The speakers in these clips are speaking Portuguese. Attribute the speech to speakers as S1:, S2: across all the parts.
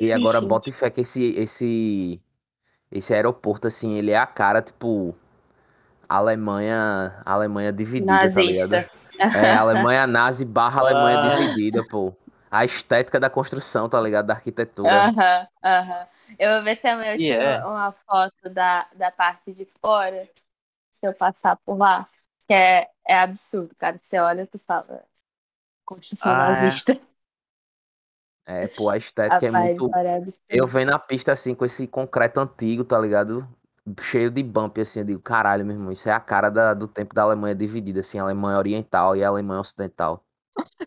S1: E agora
S2: Gente.
S1: bota fé que esse, esse, esse aeroporto, assim, ele é a cara, tipo, Alemanha, Alemanha dividida, tá ligado?
S2: Nazista.
S1: É, Alemanha nazi barra Alemanha
S3: Ah.
S1: dividida, pô. A estética da construção, tá ligado? Da arquitetura.
S2: Aham, aham. Eu vou ver se amanhã eu tiro
S3: Yes.
S2: uma foto da, da parte de fora, se eu passar por lá. Que é, é absurdo, cara. Você olha e tu fala. Construção
S3: Ah, é.
S2: nazista.
S1: É, pô, a estética é
S2: Rapaz,
S1: muito.
S2: é.
S1: Eu venho na pista assim com esse concreto antigo, tá ligado? Cheio de bump, assim, eu digo, caralho, meu irmão, isso é a cara da- do tempo da Alemanha dividida, assim, Alemanha Oriental e Alemanha Ocidental.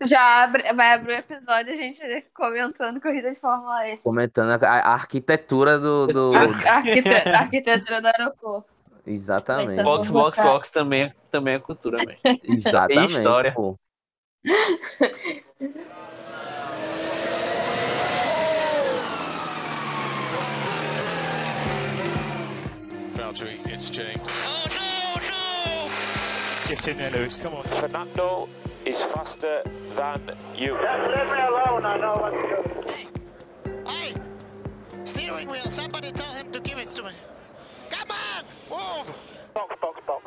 S2: Já abre, vai abrir o episódio a gente comentando corrida de Fórmula E.
S1: Comentando a, a arquitetura do. do-
S2: A, arquite- a arquitetura do aeroporto.
S1: Exatamente.
S3: Box, box,
S2: botar.
S3: box também, é- também é cultura, velho.
S1: Exatamente.
S3: história.
S1: Pô.
S4: Valtteri, it's James. Oh no, no!
S5: Get in there, Lewis. Come on.
S6: Fernando is faster than you. Just leave me alone. I know what to do.
S7: Hey, hey! Steering wheel, somebody tell him to give it to me. Come on! Move!
S6: Box, box, box.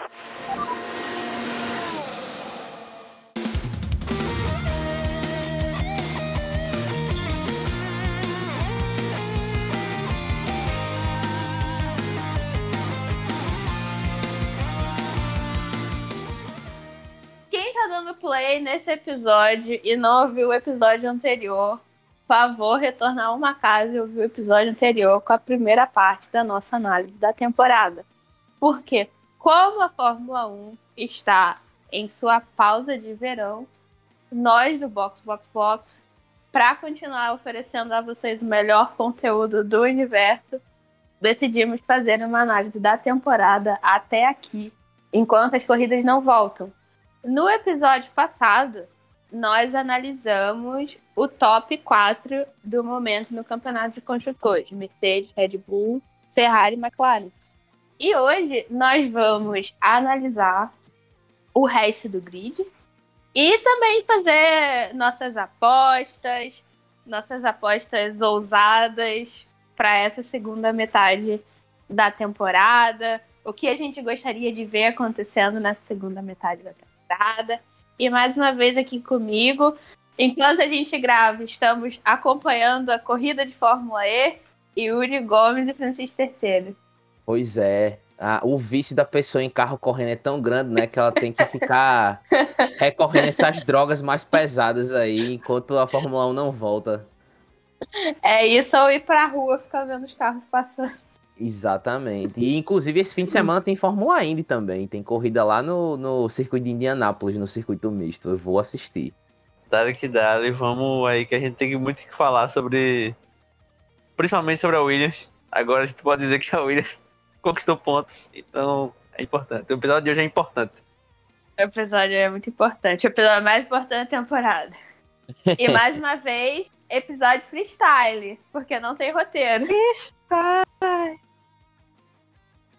S2: Dando play nesse episódio e não ouviu o episódio anterior, favor, retornar uma casa e ouvir o episódio anterior com a primeira parte da nossa análise da temporada. Porque, como a Fórmula 1 está em sua pausa de verão, nós do Box Box Box, para continuar oferecendo a vocês o melhor conteúdo do universo, decidimos fazer uma análise da temporada até aqui, enquanto as corridas não voltam. No episódio passado, nós analisamos o top 4 do momento no campeonato de construtores: Mercedes, Red Bull, Ferrari e McLaren. E hoje nós vamos analisar o resto do grid e também fazer nossas apostas, nossas apostas ousadas para essa segunda metade da temporada, o que a gente gostaria de ver acontecendo nessa segunda metade da temporada. E mais uma vez aqui comigo, enquanto a gente grava, estamos acompanhando a corrida de Fórmula E, Yuri Gomes e Francisco Terceiro.
S1: Pois é. Ah, o vício da pessoa em carro correndo é tão grande, né? Que ela tem que ficar recorrendo a essas drogas mais pesadas aí, enquanto a Fórmula 1 não volta.
S2: É isso ou ir pra rua ficar vendo os carros passando.
S1: Exatamente. E inclusive esse fim de semana tem Fórmula Indy também. Tem corrida lá no, no circuito de Indianápolis, no circuito misto. Eu vou assistir.
S3: Dale que dale, vamos aí que a gente tem muito que falar sobre. Principalmente sobre a Williams. Agora a gente pode dizer que a Williams conquistou pontos, então é importante. O episódio de hoje é importante.
S2: O episódio é muito importante. O episódio mais importante da temporada. E mais uma vez, episódio freestyle, porque não tem roteiro.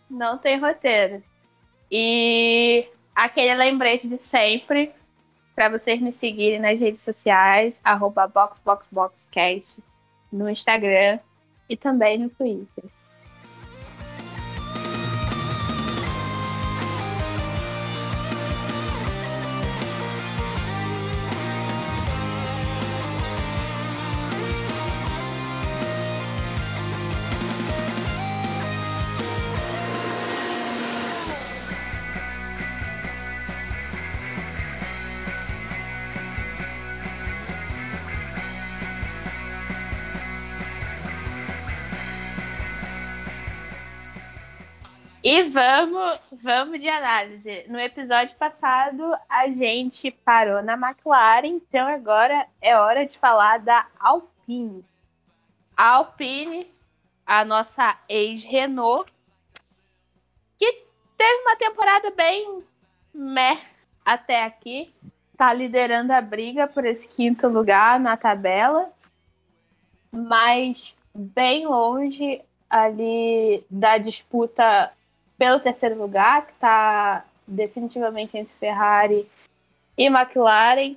S2: Não tem roteiro. E aquele lembrete de sempre para vocês nos seguirem nas redes sociais, arroba BoxBoxBoxCast no Instagram e também no Twitter. E vamos, vamos de análise. No episódio passado, a gente parou na McLaren, então agora é hora de falar da Alpine. A Alpine, a nossa ex-Renault, que teve uma temporada bem meh até aqui. Tá liderando a briga por esse quinto lugar na tabela, mas bem longe ali da disputa pelo terceiro lugar, que está definitivamente entre Ferrari e McLaren.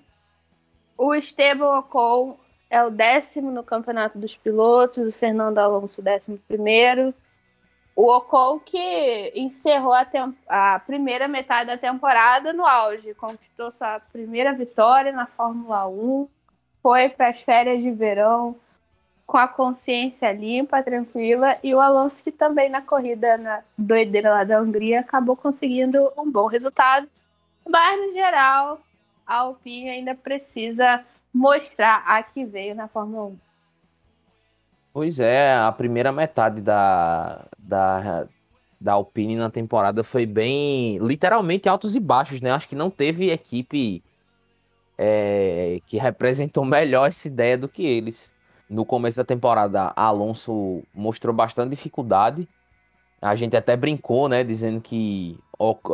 S2: O Esteban Ocon é o décimo no campeonato dos pilotos, o Fernando Alonso, décimo primeiro. O Ocon que encerrou a, a, primeira metade da temporada no auge, conquistou sua primeira vitória na Fórmula 1, foi para as férias de verão com a consciência limpa, tranquila, e o Alonso que também na corrida na doideira lá da Hungria acabou conseguindo um bom resultado. Mas no geral, a Alpine ainda precisa mostrar a que veio na Fórmula 1.
S1: Pois é, a primeira metade da, da, da Alpine na temporada foi bem, literalmente altos e baixos, né? Acho que não teve equipe é, que representou melhor essa ideia do que eles. No começo da temporada, Alonso mostrou bastante dificuldade. A gente até brincou, né? Dizendo que,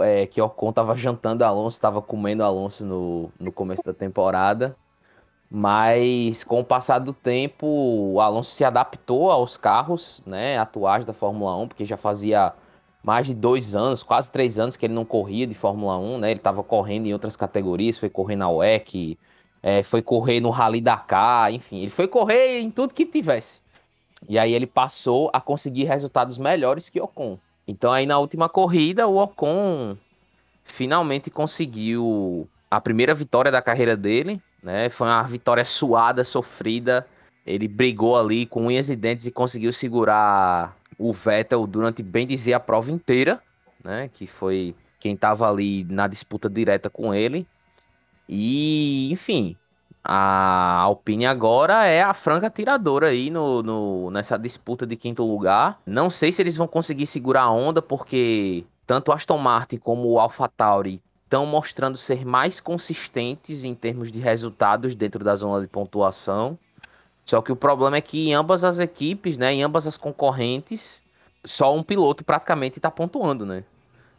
S1: é, que Ocon estava jantando Alonso, estava comendo Alonso no, no começo da temporada. Mas com o passar do tempo, o Alonso se adaptou aos carros né, atuais da Fórmula 1, porque já fazia mais de dois anos, quase três anos que ele não corria de Fórmula 1, né? Ele estava correndo em outras categorias, foi correr na WEC, é, foi correr no Rally Dakar, enfim, ele foi correr em tudo que tivesse. E aí ele passou a conseguir resultados melhores que Ocon. Então aí na última corrida, o Ocon finalmente conseguiu a primeira vitória da carreira dele, né? Foi uma vitória suada, sofrida. Ele brigou ali com unhas e dentes e conseguiu segurar o Vettel durante, bem dizer, a prova inteira, né? Que foi quem estava ali na disputa direta com ele. E, enfim, a Alpine agora é a franca tiradora aí no, no, nessa disputa de quinto lugar. Não sei se eles vão conseguir segurar a onda, porque tanto Aston Martin como o AlphaTauri estão mostrando ser mais consistentes em termos de resultados dentro da zona de pontuação. Só que o problema é que em ambas as equipes, né, em ambas as concorrentes, só um piloto praticamente está pontuando, né?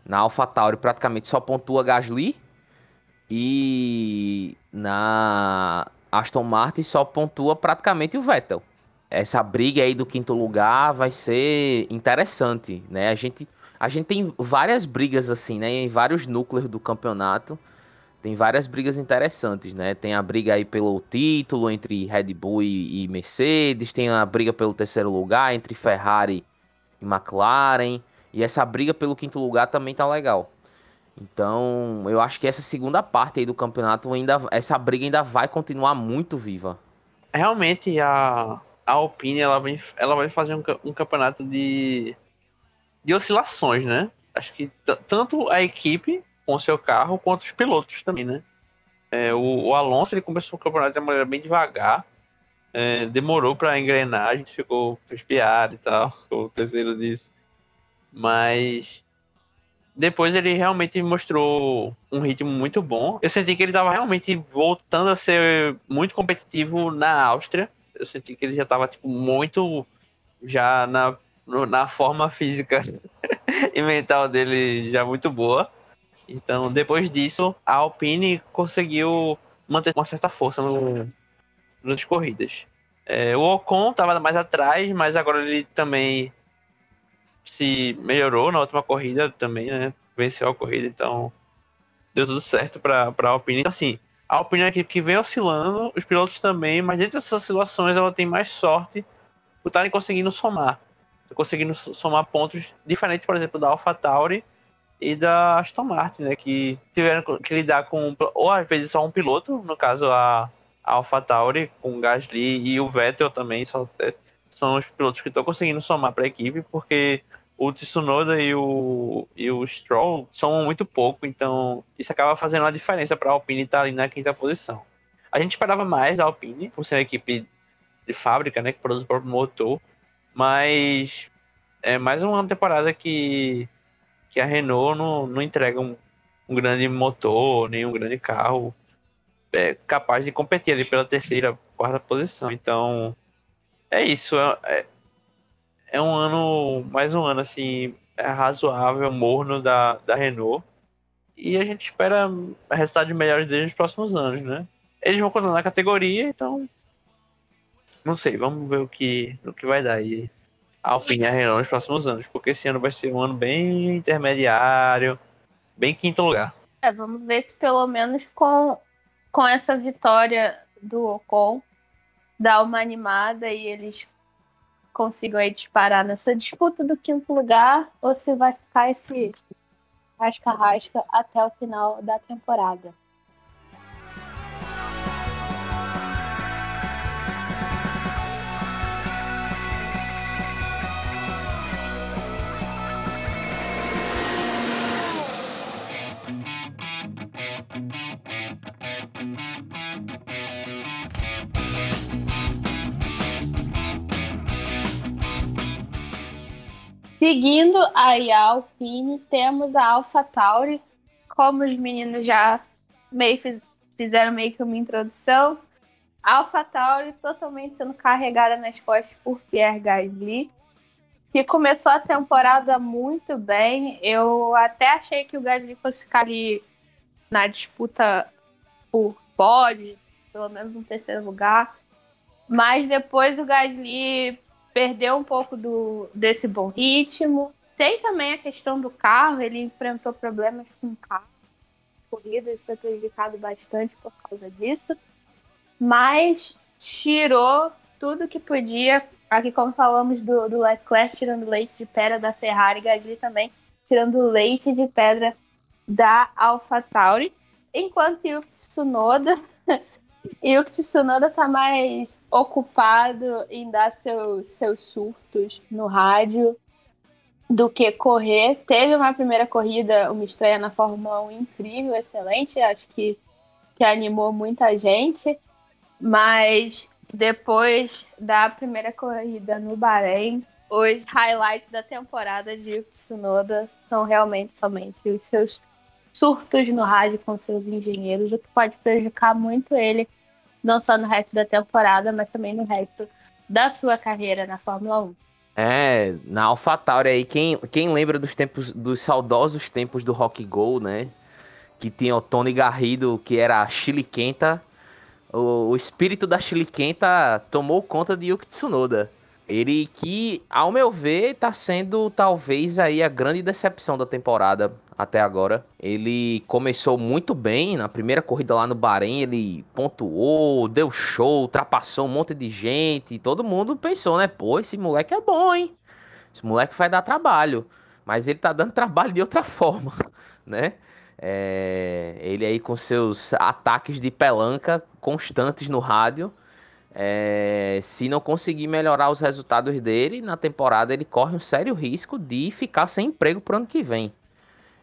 S1: Na AlphaTauri praticamente só pontua Gasly e na Aston Martin só pontua praticamente o Vettel. Essa briga aí do quinto lugar vai ser interessante, né? A gente a gente tem várias brigas assim, né? Em vários núcleos do campeonato. Tem várias brigas interessantes, né? Tem a briga aí pelo título entre Red Bull e, e Mercedes, tem a briga pelo terceiro lugar entre Ferrari e McLaren, e essa briga pelo quinto lugar também tá legal. Então, eu acho que essa segunda parte aí do campeonato ainda essa briga ainda vai continuar muito viva.
S3: Realmente a a Alpine ela vem, ela vai fazer um, um campeonato de de oscilações, né? Acho que tanto a equipe com seu carro, quanto os pilotos também, né? É, o, o, Alonso ele começou o campeonato de uma maneira bem devagar, é, demorou para engrenar, a gente ficou espiado e tal, o terceiro disso. Mas depois ele realmente mostrou um ritmo muito bom. Eu senti que ele estava realmente voltando a ser muito competitivo na Áustria. Eu senti que ele já estava tipo, muito já na na forma física e mental dele já muito boa. Então, depois disso, a Alpine conseguiu manter uma certa força no, nas corridas. É, o Ocon estava mais atrás, mas agora ele também se melhorou na última corrida também, né? Venceu a corrida, então deu tudo certo para a Alpine. Então, assim, a Alpine é equipe que vem oscilando, os pilotos também, mas dentro dessas oscilações ela tem mais sorte por estarem conseguindo somar conseguindo somar pontos diferentes, por exemplo, da AlphaTauri e da Aston Martin, né, que tiveram que lidar com, ou às vezes só um piloto, no caso a, a AlphaTauri, com o Gasly e o Vettel também, só, é, são os pilotos que estão conseguindo somar para a equipe, porque o Tsunoda e o, e o Stroll somam muito pouco, então isso acaba fazendo uma diferença para a Alpine estar ali na quinta posição. A gente esperava mais da Alpine, por ser uma equipe de fábrica, né, que produz o próprio motor, mas é mais uma temporada que, que a Renault não, não entrega um, um grande motor, nem um grande carro é, capaz de competir ali pela terceira, quarta posição. Então, é isso. É, é, é um ano, mais um ano assim, é razoável, morno da, da Renault. E a gente espera resultados melhores deles nos próximos anos, né? Eles vão continuar na categoria, então não sei, vamos ver o que, o que vai dar aí a Alpine e a Renault nos próximos anos, porque esse ano vai ser um ano bem intermediário, bem quinto lugar.
S2: É, vamos ver se pelo menos com, com essa vitória do Ocon dar uma animada e eles consigam aí disparar nessa disputa do quinto lugar ou se vai ficar esse rasca-rasca até o final da temporada. Seguindo aí a Alpine, temos a Alpha Tauri. Como os meninos já meio fiz- fizeram meio que uma introdução, a Alpha Tauri totalmente sendo carregada nas costas por Pierre Gasly, que começou a temporada muito bem. Eu até achei que o Gasly fosse ficar ali na disputa por pódio, pelo menos no terceiro lugar. Mas depois o Gasly perdeu um pouco do, desse bom ritmo. Tem também a questão do carro, ele enfrentou problemas com o carro, corridas, foi prejudicado bastante por causa disso. Mas tirou tudo que podia. Aqui, como falamos do, do Leclerc tirando leite de pedra da Ferrari, Gasly também tirando leite de pedra da AlphaTauri. Enquanto Yuki Tsunoda e o Tsunoda tá mais ocupado em dar seus, seus surtos no rádio do que correr. Teve uma primeira corrida, uma estreia na Fórmula 1 incrível, excelente. Acho que, que animou muita gente. Mas depois da primeira corrida no Bahrein, os highlights da temporada de Tsunoda são realmente somente os seus surtos no rádio com seus engenheiros, o que pode prejudicar muito ele, não só no resto da temporada, mas também no resto da sua carreira na Fórmula 1.
S1: É, na AlphaTauri aí, quem, quem lembra dos tempos, dos saudosos tempos do Rock Go, né? Que tinha o Tony Garrido, que era a Chile Quenta. O, o espírito da Chile Quenta tomou conta de Yuki Tsunoda. Ele que, ao meu ver, tá sendo talvez aí a grande decepção da temporada até agora. Ele começou muito bem na primeira corrida lá no Bahrein, ele pontuou, deu show, ultrapassou um monte de gente, todo mundo pensou, né? Pô, esse moleque é bom, hein? Esse moleque vai dar trabalho. Mas ele tá dando trabalho de outra forma, né? É, ele aí com seus ataques de pelanca constantes no rádio. É, se não conseguir melhorar os resultados dele na temporada, ele corre um sério risco de ficar sem emprego pro ano que vem.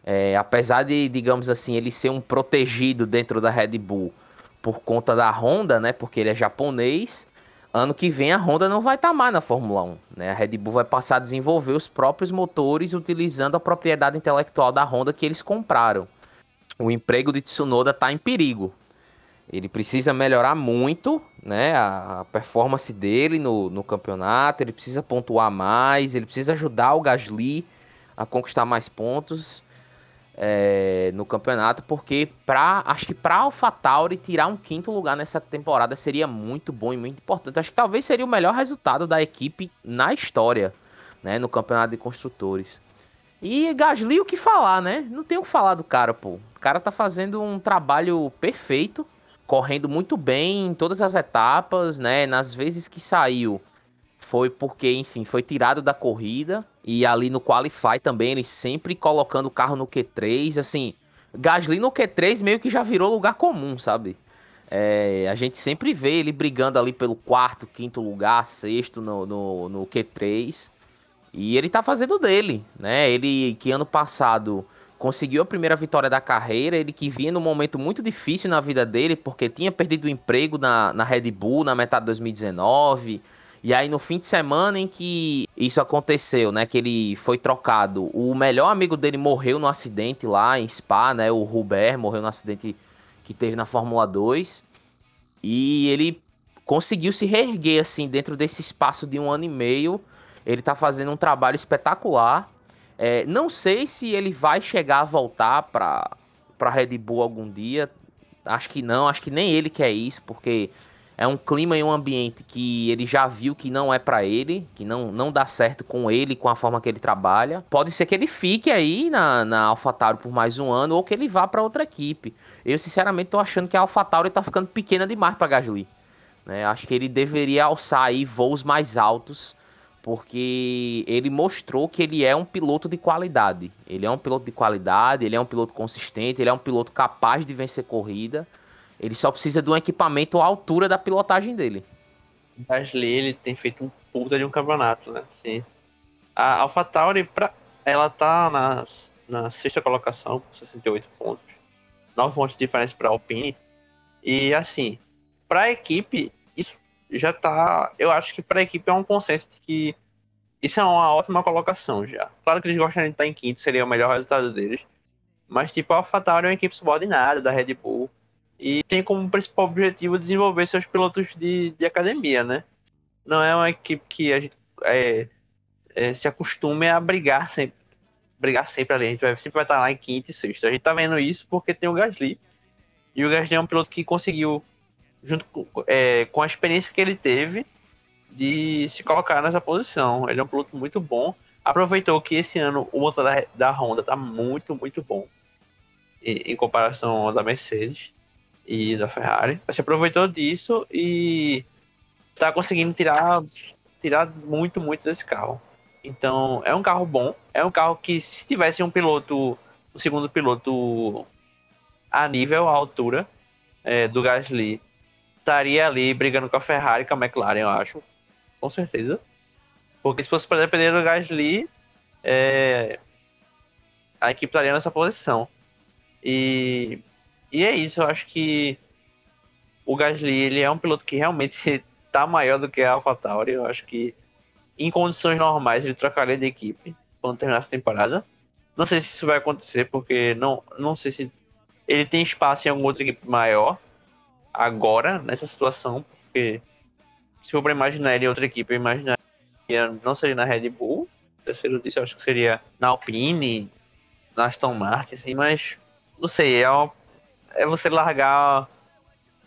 S1: É, apesar de, digamos assim, ele ser um protegido dentro da Red Bull por conta da Honda, né? Porque ele é japonês. Ano que vem a Honda não vai estar tá mais na Fórmula 1, né? A Red Bull vai passar a desenvolver os próprios motores utilizando a propriedade intelectual da Honda que eles compraram. O emprego de Tsunoda está em perigo. Ele precisa melhorar muito, né? A, performance dele no, no campeonato. Ele precisa pontuar mais. Ele precisa ajudar o Gasly a conquistar mais pontos é, no campeonato, porque pra, acho que para AlphaTauri tirar um quinto lugar nessa temporada seria muito bom e muito importante. Acho que talvez seria o melhor resultado da equipe na história, né, no campeonato de construtores. E Gasly, o que falar, né? Não tem o que falar do cara, pô. O cara tá fazendo um trabalho perfeito, correndo muito bem em todas as etapas, né? Nas vezes que saiu, foi porque, enfim, foi tirado da corrida. E ali no Qualify também, ele sempre colocando o carro no Q3. Assim, Gasly no Q3 meio que já virou lugar comum, sabe? É, a gente sempre vê ele brigando ali pelo quarto, quinto lugar, sexto no, no, no Q3. E ele tá fazendo dele, né? Ele que ano passado conseguiu a primeira vitória da carreira, ele que vinha num momento muito difícil na vida dele, porque tinha perdido o emprego na, na Red Bull na metade de 2019. E aí no fim de semana em que isso aconteceu, né, que ele foi trocado, o melhor amigo dele morreu no acidente lá em Spa, né, o Hubert morreu no acidente que teve na Fórmula 2. E ele conseguiu se reerguer assim dentro desse espaço de um ano e meio. Ele tá fazendo um trabalho espetacular. É, não sei se ele vai chegar a voltar para para Red Bull algum dia. Acho que não, acho que nem ele quer isso, porque é um clima e um ambiente que ele já viu que não é para ele, que não, não dá certo com ele, com a forma que ele trabalha. Pode ser que ele fique aí na, na AlphaTauri por mais um ano ou que ele vá para outra equipe. Eu, sinceramente, tô achando que a AlphaTauri tá ficando pequena demais para Gasly. Né? Acho que ele deveria alçar aí voos mais altos, porque ele mostrou que ele é um piloto de qualidade. Ele é um piloto de qualidade, ele é um piloto consistente, ele é um piloto capaz de vencer corrida. Ele só precisa de um equipamento à altura da pilotagem dele.
S3: Gasly, ele tem feito um puta de um campeonato, né? Assim, a AlphaTauri, pra, ela tá na, na sexta colocação, com 68 pontos. 9 pontos de diferença para Alpine. E assim, para a equipe, já tá. Eu acho que para a equipe é um consenso de que isso é uma ótima colocação já. Claro que eles gostariam de estar em quinto, seria o melhor resultado deles. Mas, tipo, a AlphaTauri é uma equipe subordinada da Red Bull. E tem como principal objetivo desenvolver seus pilotos de, de academia, né? Não é uma equipe que a gente é, é, se acostume a brigar sempre. Brigar sempre ali. A gente vai, sempre vai estar lá em quinto e sexto. A gente tá vendo isso porque tem o Gasly. E o Gasly é um piloto que conseguiu, junto com, é, com a experiência que ele teve, de se colocar nessa posição. Ele é um piloto muito bom. Aproveitou que esse ano o motor da, da Honda tá muito, muito bom em, em comparação ao da Mercedes e da Ferrari. Se aproveitou disso e tá conseguindo tirar, tirar muito, muito desse carro. Então, é um carro bom. É um carro que, se tivesse um piloto, um segundo piloto a nível, a altura é, do Gasly, estaria ali brigando com a Ferrari, com a McLaren, eu acho. Com certeza. Porque se fosse para depender do Gasly, é, a equipe estaria nessa posição. E, e é isso, eu acho que o Gasly ele é um piloto que realmente está maior do que a AlphaTauri. Eu acho que em condições normais ele trocaria de equipe quando terminar essa temporada. Não sei se isso vai acontecer, porque não, não sei se ele tem espaço em alguma outra equipe maior agora, nessa situação, porque se for para imaginar ele em outra equipe, eu imaginaria não seria na Red Bull, terceiro disso eu acho que seria na Alpine, na Aston Martin, assim, mas não sei, é, uma, é você largar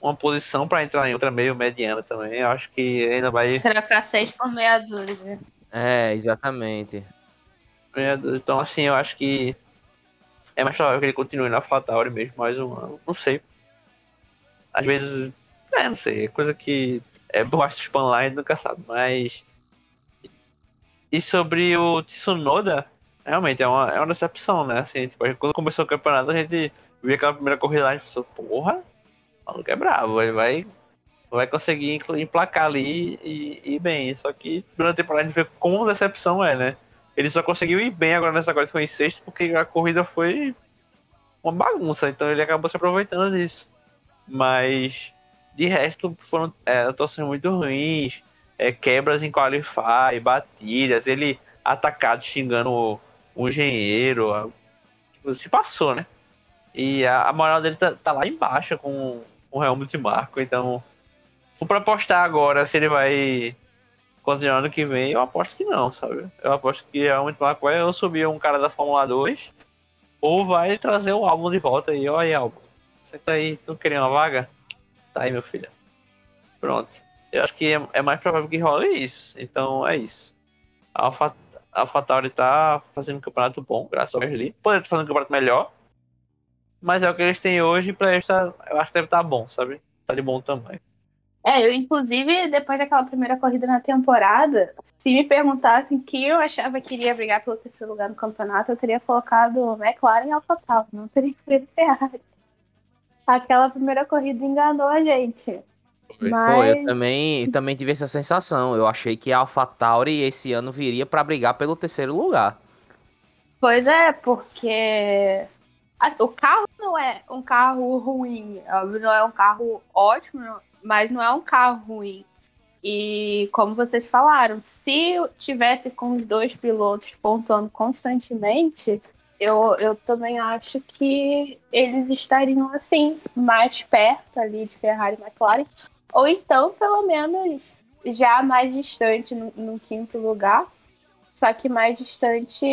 S3: uma posição para entrar em outra meio mediana também. Eu acho que ainda vai.
S2: Trocar seis por meia dúzia.
S1: É, exatamente.
S3: Meia dúzia. Então, assim, eu acho que é mais provável que ele continue na AlphaTauri mesmo mais um ano. Não sei. Às vezes, é, não sei, é coisa que é bosta Spanline nunca sabe, mas. E sobre o Tsunoda, realmente é uma, é uma decepção, né? Assim, tipo, quando começou o campeonato, a gente viu aquela primeira corrida lá e pensou, porra, o maluco é bravo, ele vai, vai conseguir emplacar ali e ir bem. Só que durante a temporada a gente vê como decepção é, né? Ele só conseguiu ir bem agora nessa corrida, foi em sexto, porque a corrida foi uma bagunça, então ele acabou se aproveitando disso. Mas de resto foram é, atuações muito ruins, é, quebras em qualify, batidas, ele atacado xingando o, o engenheiro, tipo, se passou, né? E a, a moral dele tá, tá lá embaixo com o Helmut Marco. Então, for pra apostar agora se ele vai continuar ano que vem, eu aposto que não, sabe? Eu aposto que o Helmut Marco vai ou subir um cara da Fórmula 2 ou vai trazer o álbum de volta aí. Olha aí, álbum. Você tá aí, tu querendo uma vaga? Tá aí, meu filho. Pronto. Eu acho que é, é mais provável que role isso. Então é isso. A Alpha, AlphaTauri tá fazendo um campeonato bom, graças ao Gasly. Poderia estar fazendo um campeonato melhor, mas é o que eles têm hoje, pra eles tá, eu acho que deve estar tá bom, sabe? Tá de bom tamanho.
S2: É, eu inclusive, depois daquela primeira corrida na temporada, se me perguntassem que eu achava que iria brigar pelo terceiro lugar no campeonato, eu teria colocado McLaren e AlphaTauri, não teria escolhido Ferrari. Aquela primeira corrida enganou a gente. Mas...
S1: Pô, eu também, também tive essa sensação. Eu achei que a AlphaTauri esse ano viria para brigar pelo terceiro lugar.
S2: Pois é, porque o carro não é um carro ruim, não é um carro ótimo, mas não é um carro ruim. E como vocês falaram, se tivesse com os dois pilotos pontuando constantemente, eu, eu também acho que eles estariam assim, mais perto ali de Ferrari e McLaren, ou então, pelo menos, já mais distante no, no quinto lugar, só que mais distante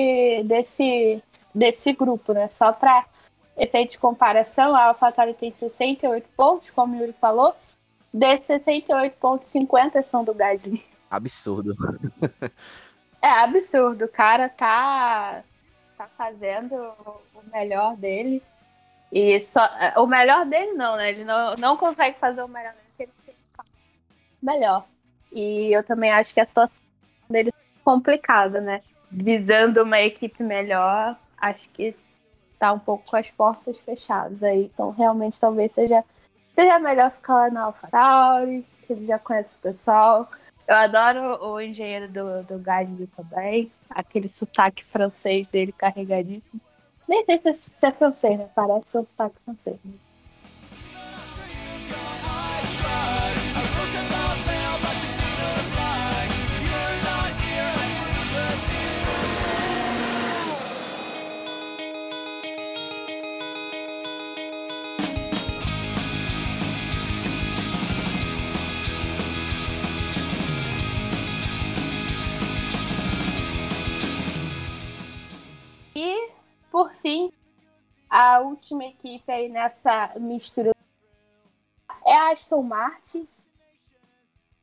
S2: desse, desse grupo, né? Só para efeito de comparação, a AlphaTauri tem 68 pontos, como o Yuri falou, desses 68 pontos, 50 são do Gasly.
S1: Absurdo.
S2: é absurdo, o cara tá, tá fazendo o melhor dele. E só, o melhor dele não, né? Ele não, não consegue fazer o melhor dele porque ele tem melhor. E eu também acho que a situação dele é complicada, né? Visando uma equipe melhor, acho que tá um pouco com as portas fechadas aí. Então, realmente, talvez seja, seja melhor ficar lá na AlphaTauri, que ele já conhece o pessoal. Eu adoro o engenheiro do, do Gasly também. Aquele sotaque francês dele carregadíssimo. Nem sei se é, se é francês, né? Parece um sotaque francês. né? Por fim, a última equipe aí nessa mistura é a Aston Martin.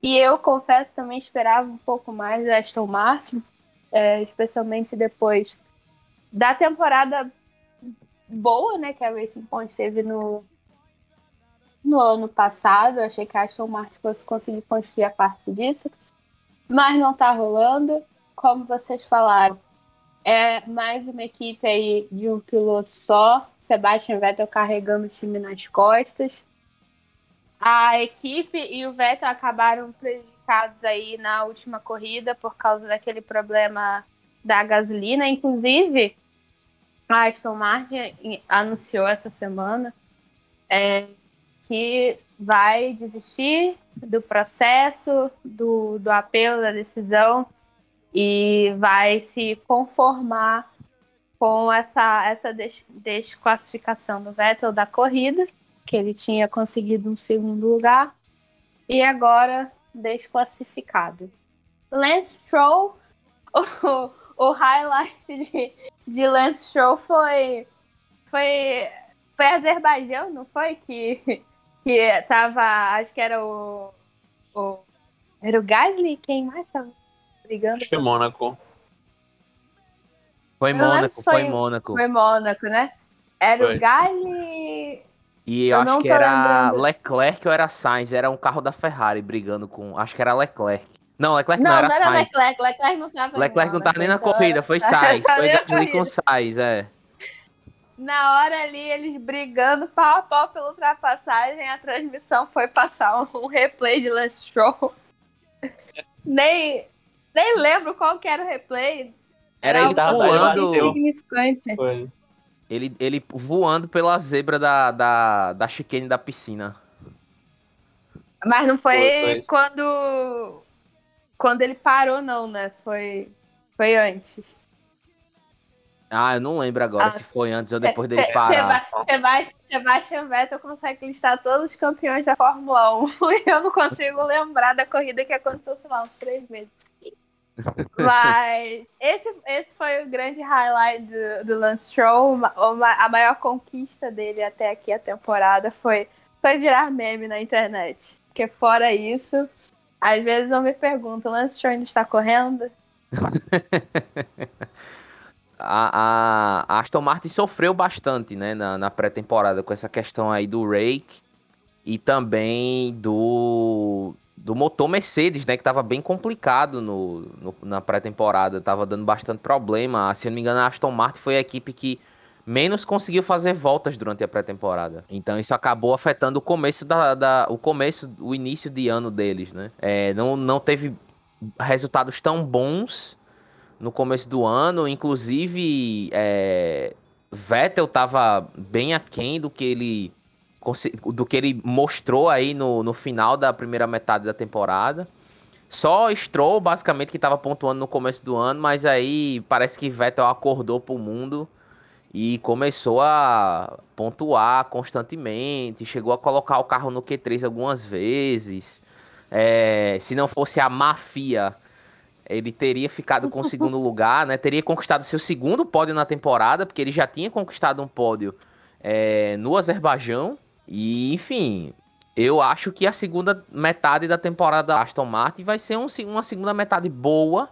S2: E eu confesso também esperava um pouco mais da Aston Martin, é, especialmente depois da temporada boa, né, que a Racing Point teve no, no ano passado. Eu achei que a Aston Martin fosse conseguir construir a parte disso, mas não tá rolando. Como vocês falaram, é mais uma equipe aí de um piloto só, Sebastian Vettel carregando o time nas costas. A equipe e o Vettel acabaram prejudicados aí na última corrida por causa daquele problema da gasolina. Inclusive, a Aston Martin anunciou essa semana é, que vai desistir do processo, do, do apelo da decisão e vai se conformar com essa, essa des- desclassificação do Vettel da corrida, que ele tinha conseguido um segundo lugar, e agora desclassificado. Lance Stroll, o, o highlight de, de Lance Stroll foi, foi, foi Azerbaijão, não foi? Que, que tava, acho que era o, o era o Gasly, quem mais tava brigando?
S3: Acho que é Mônaco.
S1: Foi Mônaco, foi,
S2: foi-
S1: Mônaco.
S2: Foi Mônaco, né? Era
S3: Foi.
S2: o Gasly.
S1: E
S2: Eu
S1: eu acho que era
S2: lembrando.
S1: Leclerc ou era Sainz, era um carro da Ferrari brigando com. Acho que era Leclerc. Não, Leclerc
S2: Não,
S1: não,
S2: não
S1: era
S2: era
S1: Sainz.
S2: Leclerc. Leclerc não tava
S1: Leclerc não tava nem na
S2: Então,
S1: corrida, foi Sainz. Foi Gasly com. Sainz, é.
S2: Na hora ali, eles brigando pau a pau pela ultrapassagem, a transmissão foi passar um, replay de Lance Stroll. nem, nem lembro qual que era o replay.
S1: Era ele
S3: Tava- ele
S1: pulando.
S3: Foi.
S1: Ele, ele voando pela zebra da, da, da chicane da piscina.
S2: Mas não foi,
S3: Foi, foi.
S2: quando quando ele parou, não, né? Foi, foi antes.
S1: Ah, eu não lembro agora
S2: Ah,
S1: se foi antes ou depois
S2: Se-
S1: dele
S2: se-
S1: parar.
S2: Seba- Seba- Sebastian Vettel consegue listar todos os campeões da Fórmula 1 e eu não consigo lembrar da corrida que aconteceu, sei lá, uns três meses. Mas esse, esse foi o grande highlight do, do Lance Stroll. A maior conquista dele até aqui a temporada foi, foi virar meme na internet. Porque fora isso, às vezes eu me pergunto, o Lance Stroll ainda está correndo?
S1: A- a Aston Martin sofreu bastante, né, na, na pré-temporada com essa questão aí do rake e também do, do motor Mercedes, né, que tava bem complicado no, no- na pré-temporada, tava dando bastante problema. Se eu não me engano, a Aston Martin foi a equipe que menos conseguiu fazer voltas durante a pré-temporada. Então isso acabou afetando o começo da, da- o começo, o início de ano deles, né? É, não, não teve resultados tão bons no começo do ano, inclusive é, Vettel tava bem aquém do que ele do que ele mostrou aí no, no final da primeira metade da temporada. Só Stroll, basicamente, que tava pontuando no começo do ano, mas aí parece que Vettel acordou pro mundo e começou a pontuar constantemente, chegou a colocar o carro no Q3 algumas vezes. É, se não fosse a máfia ele teria ficado com o segundo lugar, né? Teria conquistado seu segundo pódio na temporada, porque ele já tinha conquistado um pódio é, no Azerbaijão. E, enfim, eu acho que a segunda metade da temporada da Aston Martin vai ser um uma segunda metade boa,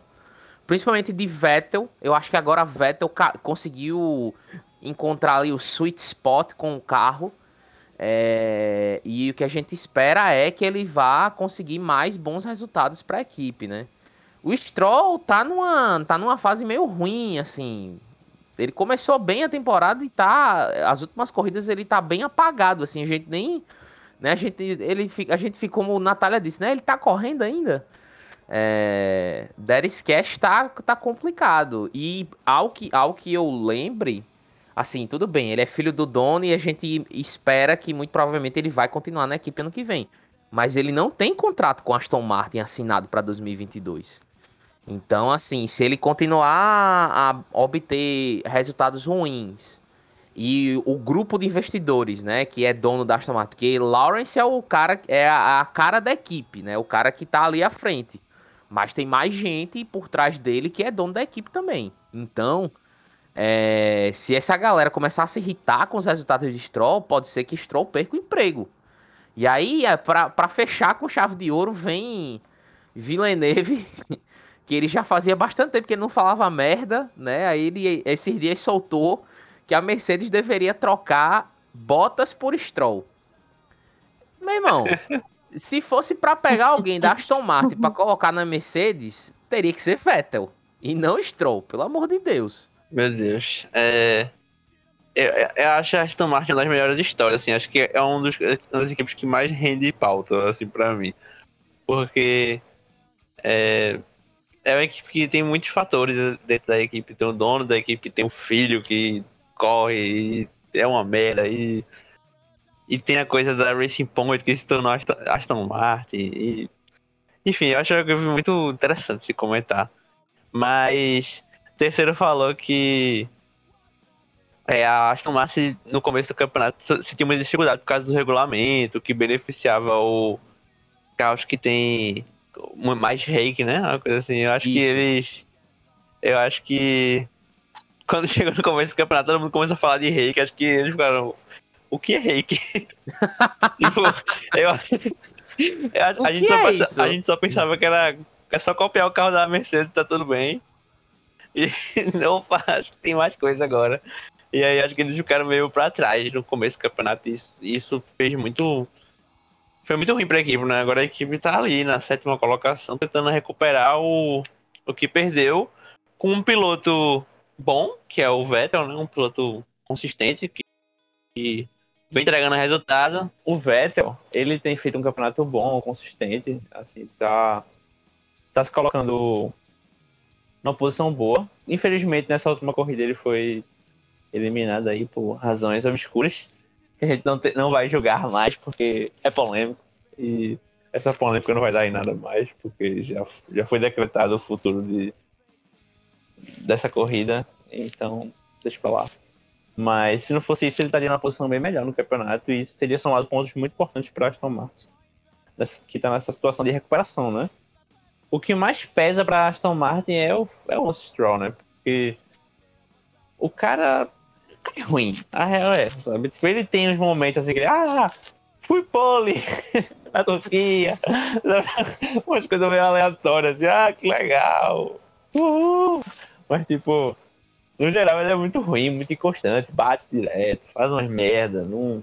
S1: principalmente de Vettel. Eu acho que agora Vettel conseguiu encontrar ali o sweet spot com o carro. É, e o que a gente espera é que ele vá conseguir mais bons resultados para a equipe, né? O Stroll tá numa, tá numa fase meio ruim, assim. Ele começou bem a temporada e tá. As últimas corridas ele tá bem apagado, assim. A gente nem. Né, a, gente, ele, a gente ficou, como Natália disse, né? Ele tá correndo ainda. É, Darius Cash tá, tá complicado. E ao que, ao que eu lembre, Assim, tudo bem, ele é filho do dono e a gente espera que muito provavelmente ele vai continuar na equipe ano que vem. Mas ele não tem contrato com Aston Martin assinado para 2022. Então, assim, se ele continuar a obter resultados ruins e o grupo de investidores, né, que é dono da Aston Martin, porque Lawrence é o cara, é a, cara da equipe, né, o cara que tá ali à frente. Mas tem mais gente por trás dele que é dono da equipe também. Então, é, se essa galera começar a se irritar com os resultados de Stroll, pode ser que Stroll perca o emprego. E aí, é, para fechar com chave de ouro, vem Villeneuve, que ele já fazia bastante tempo que ele não falava merda, né? Aí ele esses dias soltou que a Mercedes deveria trocar Bottas por Stroll. Meu irmão, se fosse para pegar alguém da Aston Martin para colocar na Mercedes, teria que ser Vettel e não Stroll, pelo amor de Deus.
S3: Meu Deus. É. Eu, eu acho a Aston Martin uma das melhores histórias, assim. Acho que é um dos, uma das equipes que mais rende pauta, assim, pra mim. Porque. É, é uma equipe que tem muitos fatores dentro da equipe. Tem o dono da equipe, tem o filho que corre e é uma merda. E, e tem a coisa da Racing Point que se tornou Aston, Aston Martin. E, enfim, eu acho que muito interessante se comentar. Mas Terceiro falou que é, a Aston Martin no começo do campeonato sentiu muita dificuldade por causa do regulamento, que beneficiava o carros que tem mais rake, né? Uma coisa assim. Eu acho Isso. que eles. Eu acho que. Quando chegou no começo do campeonato, todo mundo começou a falar de rake. Acho que eles ficaram. O que é rake? tipo, eu, eu, a, gente só é pensa, a gente só pensava que era é só copiar o carro da Mercedes, tá tudo bem. E não faz, tem mais coisa agora. E aí acho que eles ficaram meio pra trás no começo do campeonato. Isso, isso fez muito. Foi muito ruim pra equipe, né? Agora a equipe tá ali na sétima colocação, tentando recuperar o, o que perdeu com um piloto bom, que é o Vettel, né? Um piloto consistente que, que vem entregando resultado. O Vettel, ele tem feito um campeonato bom, consistente, assim, tá, tá se colocando numa posição boa. Infelizmente, nessa última corrida ele foi eliminado aí por razões obscuras, que a gente não, te, não vai julgar mais, porque é polêmico. E essa polêmica não vai dar em nada mais, porque já, já foi decretado o futuro de, dessa corrida. Então, deixa pra lá. Mas se não fosse isso, ele estaria numa posição bem melhor no campeonato e isso teria somado pontos muito importantes para Aston Martin, que está nessa situação de recuperação, né? o que mais pesa pra Aston Martin é o, é o Stroll, né? Porque o cara ruim. A real é sabe? Tipo, ele tem uns momentos assim que ele, ah, fui pole na Turquia. Umas coisas meio aleatórias, assim, ah, que legal. Uhul. Mas, tipo, no geral ele é muito ruim, muito inconstante, bate direto, faz umas merda, não...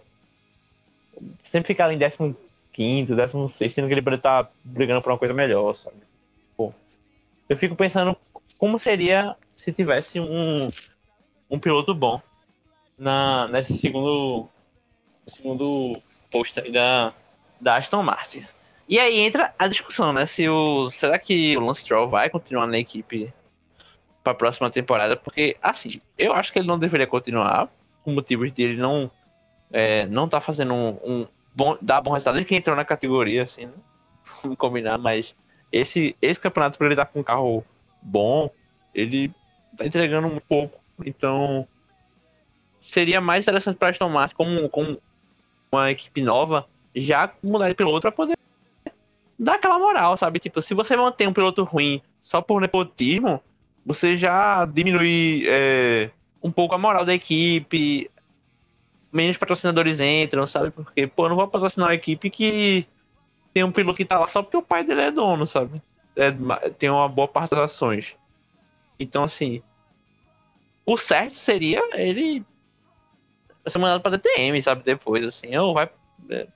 S3: Sempre fica ali em 15, 16, tendo que ele tá brigando por uma coisa melhor, sabe? eu fico pensando como seria se tivesse um, um piloto bom na, nesse segundo, segundo posto aí da, da Aston Martin. E aí entra a discussão, né? Se o, será que o Lance Stroll vai continuar na equipe para a próxima temporada? Porque, assim, eu acho que ele não deveria continuar, por motivos de ele não é, não tá fazendo um, um bom, dar bom resultado desde que entrou na categoria, assim, né? Vamos combinar, mas esse, esse campeonato, para ele estar com um carro bom, ele tá entregando um pouco. Então, seria mais interessante para Aston Martin, como, como uma equipe nova, já mudar de piloto para poder dar aquela moral, sabe? Tipo, se você mantém um piloto ruim só por nepotismo, você já diminui é, um pouco a moral da equipe, menos patrocinadores entram, sabe? Porque, pô, eu não vou patrocinar uma equipe que tem um piloto que tá lá só porque o pai dele é dono, sabe? É, tem uma boa parte das ações. Então, assim, o certo seria ele vai ser mandado pra DTM, sabe? Depois, assim. Ou vai. é,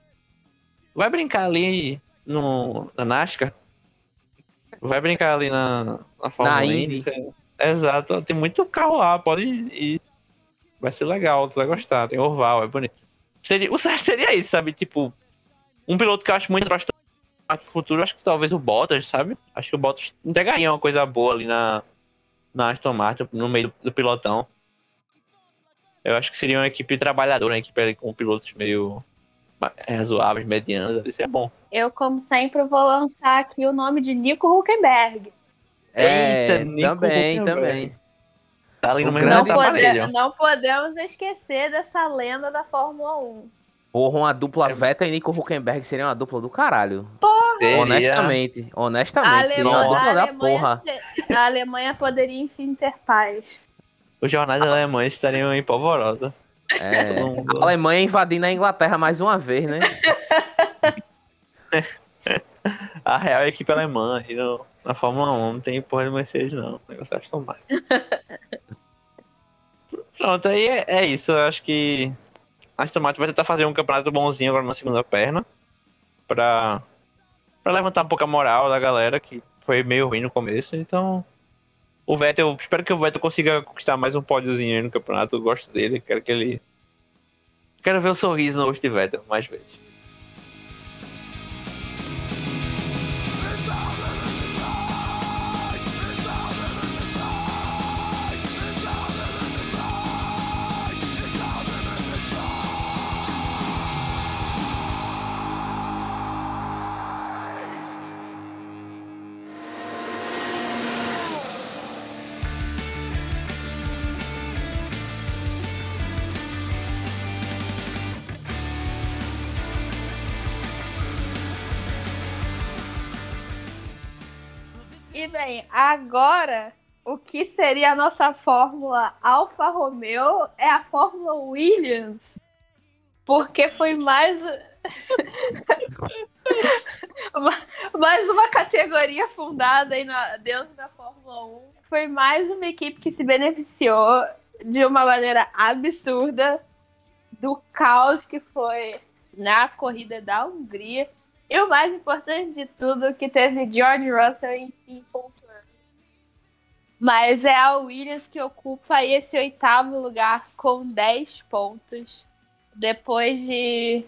S3: Vai brincar ali no, na NASCAR. Vai brincar ali na, na Fórmula
S1: Na
S3: Indy. Exato, tem muito carro lá, pode ir. Vai ser legal, tu vai gostar. Tem oval, é bonito. Seria, o certo seria isso, sabe? Tipo, um piloto que eu acho muito bastante no futuro, acho que talvez o Bottas, sabe? Acho que o Bottas entregaria uma coisa boa ali na, na Aston Martin, no meio do, do pilotão. Eu acho que seria uma equipe trabalhadora, uma equipe com pilotos meio ma- razoáveis, medianos, ali seria bom.
S2: Eu, como sempre, vou lançar aqui o nome de Nico Huckenberg.
S1: É,
S3: Eita, Nico
S1: também,
S3: Huckenberg.
S1: também.
S3: Tá ali no
S1: O
S3: meio
S2: Não, pode- não podemos esquecer dessa lenda da Fórmula 1.
S1: Porra, uma dupla
S3: É.
S1: Vettel e Nico Huckenberg seria uma dupla do caralho.
S3: Seria-
S1: Honestamente,
S2: A
S1: honestamente, seria uma
S2: Alemanha,
S1: dupla
S2: a
S1: da
S2: Alemanha
S1: porra.
S2: a Alemanha poderia enfim ter paz.
S3: Os jornais alemães estariam em polvorosa.
S1: É,
S3: Não-
S1: a Alemanha invadindo a Inglaterra mais uma vez, né?
S3: A real equipe alemã aí no, na Fórmula 1 não tem porra de Mercedes, não. O negócio é Aston Martin. Pronto, aí é, é isso. Eu acho que a Aston Martin vai tentar fazer um campeonato bonzinho agora na segunda perna. Pra, pra levantar um pouco a moral da galera, que foi meio ruim no começo. Então, o Vettel, espero que o Vettel consiga conquistar mais um pódiozinho aí no campeonato. Eu gosto dele, quero que ele. Quero ver o sorriso no rosto de Vettel mais vezes.
S2: Agora o que seria a nossa fórmula Alfa Romeo é a fórmula Williams. Porque foi mais. Ma- mais uma categoria fundada aí na- dentro da Fórmula 1. Foi mais uma equipe que se beneficiou de uma maneira absurda do caos que foi na corrida da Hungria. E o mais importante de tudo, que teve George Russell pontuando. Mas é a Williams que ocupa esse oitavo lugar com 10 pontos. Depois de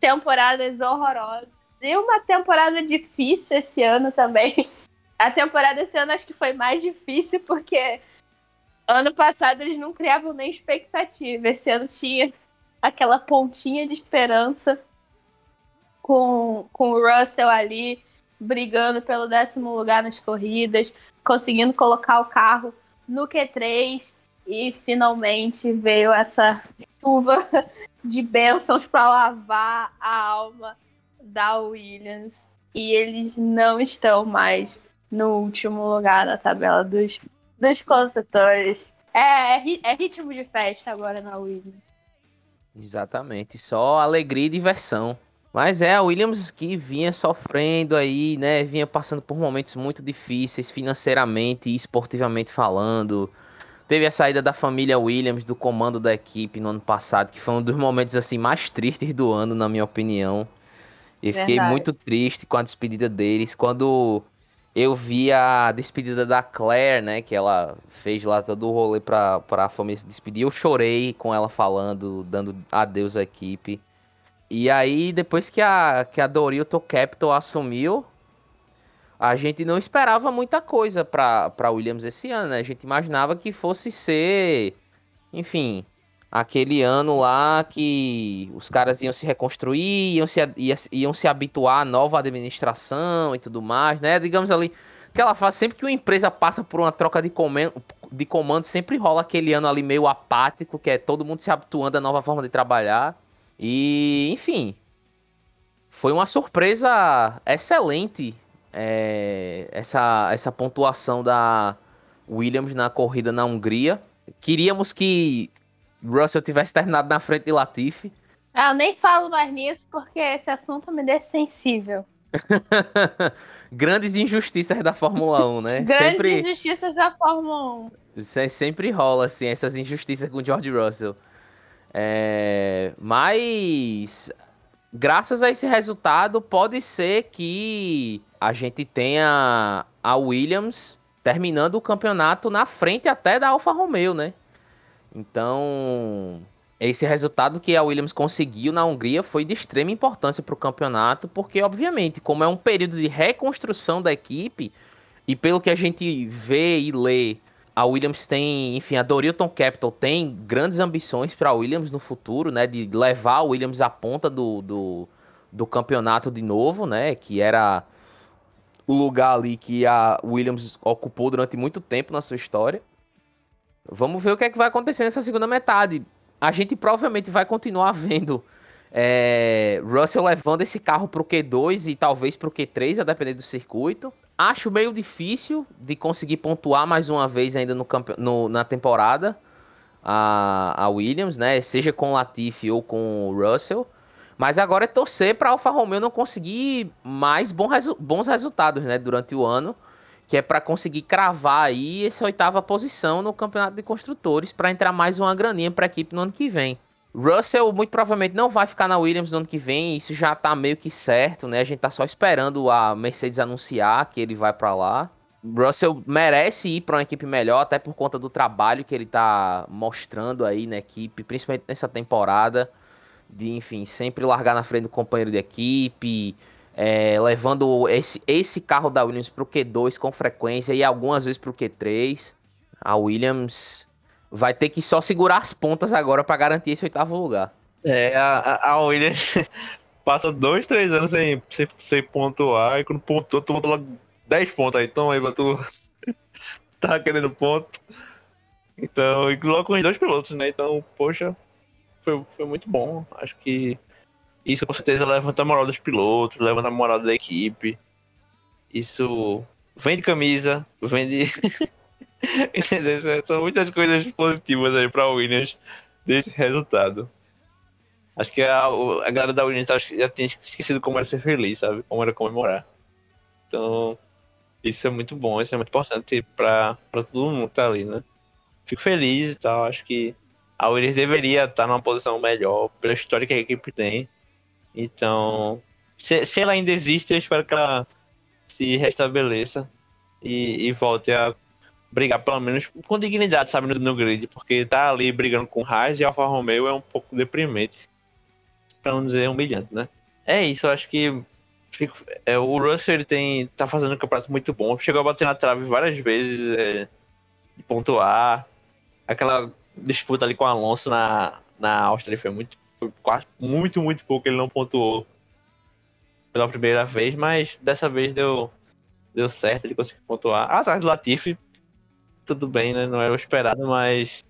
S2: temporadas horrorosas. E uma temporada difícil esse ano também. A temporada esse ano acho que foi mais difícil porque ano passado eles não criavam nem expectativa. Esse ano tinha aquela pontinha de esperança com, com o Russell ali brigando pelo décimo lugar nas corridas, conseguindo colocar o carro no Q3 e finalmente veio essa chuva de bênçãos para lavar a alma da Williams e eles não estão mais no último lugar na tabela dos, dos construtores. É, é, é ritmo de festa agora na Williams.
S1: Exatamente, só alegria e diversão. Mas é, a Williams que vinha sofrendo aí, né? Vinha passando por momentos muito difíceis financeiramente e esportivamente falando. Teve a saída da família Williams do comando da equipe no ano passado, que foi um dos momentos assim mais tristes do ano, na minha opinião. E fiquei
S2: Verdade.
S1: muito triste com a despedida deles. Quando eu vi a despedida da Claire, né? Que ela fez lá todo o rolê pra, pra família se despedir. Eu chorei com ela falando, dando adeus à equipe. E aí, depois que a, que a Dorito Capital assumiu, a gente não esperava muita coisa pra Williams esse ano, né? A gente imaginava que fosse ser, enfim, aquele ano lá que os caras iam se reconstruir, iam se, ia- iam se habituar à nova administração e tudo mais, né? Digamos ali, aquela fase, sempre que uma empresa passa por uma troca de comando, de comando, sempre rola aquele ano ali meio apático, que é todo mundo se habituando à nova forma de trabalhar. E, enfim, foi uma surpresa excelente é, essa, essa pontuação da Williams na corrida na Hungria. Queríamos que Russell tivesse terminado na frente de Latifi.
S2: Ah, eu nem falo mais nisso porque esse assunto me deixa sensível.
S1: Grandes injustiças da Fórmula 1, né?
S2: Grandes
S1: Sempre,
S2: injustiças da Fórmula 1.
S1: se- sempre rola, assim, essas injustiças com George Russell. É, mas graças a esse resultado, pode ser que a gente tenha a Williams terminando o campeonato na frente até da Alfa Romeo, né? Então, esse resultado que a Williams conseguiu na Hungria foi de extrema importância para o campeonato, porque, obviamente, como é um período de reconstrução da equipe, e pelo que a gente vê e lê, a Williams tem, enfim, a Dorilton Capital tem grandes ambições para a Williams no futuro, né? De levar a Williams à ponta do, do, do campeonato de novo, né? Que era o lugar ali que a Williams ocupou durante muito tempo na sua história. Vamos ver o que é que vai acontecer nessa segunda metade. A gente provavelmente vai continuar vendo é, Russell levando esse carro para o Q2 e talvez para o Q3, a depender do circuito. Acho meio difícil de conseguir pontuar mais uma vez ainda no, no na temporada a, a, Williams, né? Seja com Latifi ou com Russell. Mas agora é torcer para Alfa Romeo não conseguir mais resu bons resultados, né? Durante o ano que é para conseguir cravar aí essa oitava posição no campeonato de construtores para entrar mais uma graninha para a equipe no ano que vem. Russell muito provavelmente não vai ficar na Williams no ano que vem, isso já tá meio que certo, né? A gente tá só esperando a Mercedes anunciar que ele vai para lá. Russell merece ir para uma equipe melhor, até por conta do trabalho que ele tá mostrando aí na equipe, principalmente nessa temporada, de enfim, sempre largar na frente do companheiro de equipe, é, levando esse, esse carro da Williams para o Q2 com frequência e algumas vezes para o Q3. A Williams vai ter que só segurar as pontas agora para garantir esse oitavo lugar.
S3: É, a, a Williams passa dois, três anos sem, sem, sem pontuar e quando pontuou, tu botou lá 10 pontos aí. Então aí, tu tá querendo ponto. Então, e logo com os dois pilotos, né? Então, poxa, foi, foi muito bom. Acho que isso com certeza levanta a moral dos pilotos, levanta a moral da equipe. Isso vende camisa, vende. São muitas coisas positivas aí pra Williams desse resultado. Acho que a, a galera da Williams já tinha esquecido como era ser feliz, sabe? Como era comemorar. Então, isso é muito bom, isso é muito importante pra todo mundo que tá ali, né? Fico feliz e tal, acho que a Williams deveria estar numa posição melhor pela história que a equipe tem. Então, se, se ela ainda existe, eu espero que ela se restabeleça e, e volte a brigar pelo menos com dignidade, sabe, no, no grid, porque tá ali brigando com Haas e Alfa Romeo é um pouco deprimente, para não dizer humilhante, né? É isso, eu acho que fico, é, o Russell ele tem, tá fazendo um campeonato muito bom, chegou a bater na trave várias vezes, é, de pontuar, aquela disputa ali com o Alonso na, na Áustria foi muito foi quase muito, muito pouco ele não pontuou pela primeira vez, mas dessa vez deu, deu certo, ele conseguiu pontuar. Atrás do Latifi, tudo bem, né? Não era o esperado, mas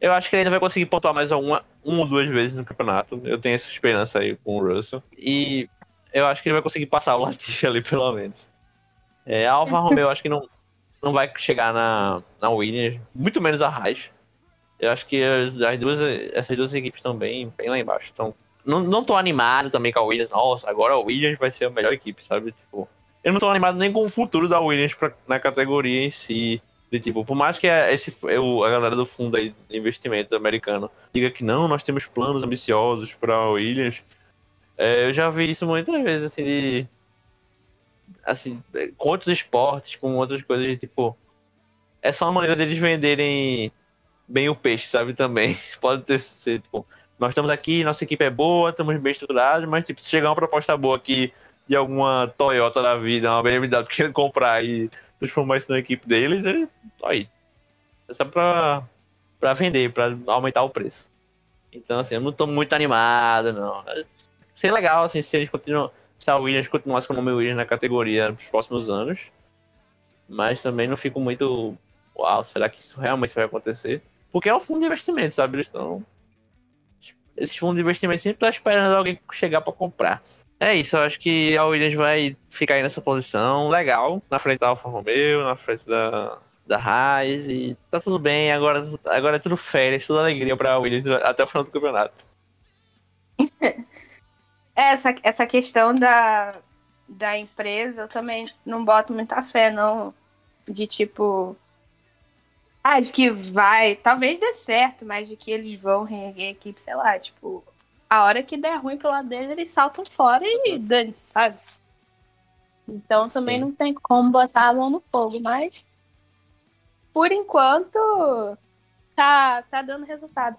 S3: eu acho que ele ainda vai conseguir pontuar mais uma, uma ou duas vezes no campeonato. Eu tenho essa esperança aí com o Russell. E eu acho que ele vai conseguir passar o Latifi ali, pelo menos. É, a Alfa Romeo, acho que não, não vai chegar na, na Williams, muito menos a Haas. Eu acho que as, as duas, essas duas equipes estão bem, bem lá embaixo. Então, não, não tô animado também com a Williams. Nossa, agora a Williams vai ser a melhor equipe, sabe? Tipo, eu não tô animado nem com o futuro da Williams pra, na categoria em si. De, tipo, por mais que a, esse, eu, a galera do fundo aí de investimento americano diga que não, nós temos planos ambiciosos para Williams, é, eu já vi isso muitas vezes, assim, de. Assim, com outros esportes, com outras coisas, de, tipo. É só uma maneira deles venderem bem o peixe, sabe? Também. Pode ter sido, tipo, nós estamos aqui, nossa equipe é boa, estamos bem estruturados, mas tipo, se chegar uma proposta boa aqui de alguma Toyota da vida, uma BMW querendo comprar e transformar isso na equipe deles, ele. Aí. É só pra, pra vender, pra aumentar o preço. Então, assim, eu não tô muito animado, não. Seria legal, assim, se eles continuam. Se a Williams continuasse com o nome Williams na categoria nos próximos anos. Mas também não fico muito. Uau, será que isso realmente vai acontecer? Porque é um fundo de investimento, sabe? Eles estão. Esses fundos de investimento sempre estão esperando alguém chegar para comprar. É isso, eu acho que a Williams vai ficar aí nessa posição legal, na frente da Alfa Romeo, na frente da, da Haas, e tá tudo bem, agora, agora é tudo férias, tudo alegria pra Williams até o final do campeonato.
S2: essa, essa questão da, da empresa, eu também não boto muita fé, não, de tipo, Ah, de que vai, talvez dê certo, mas de que eles vão reerguer a equipe, sei lá, tipo, a hora que der ruim pro lado deles, eles saltam fora e dane sabe? Então também
S3: Sim.
S2: não tem como botar a mão no fogo, mas por enquanto tá, tá dando resultado.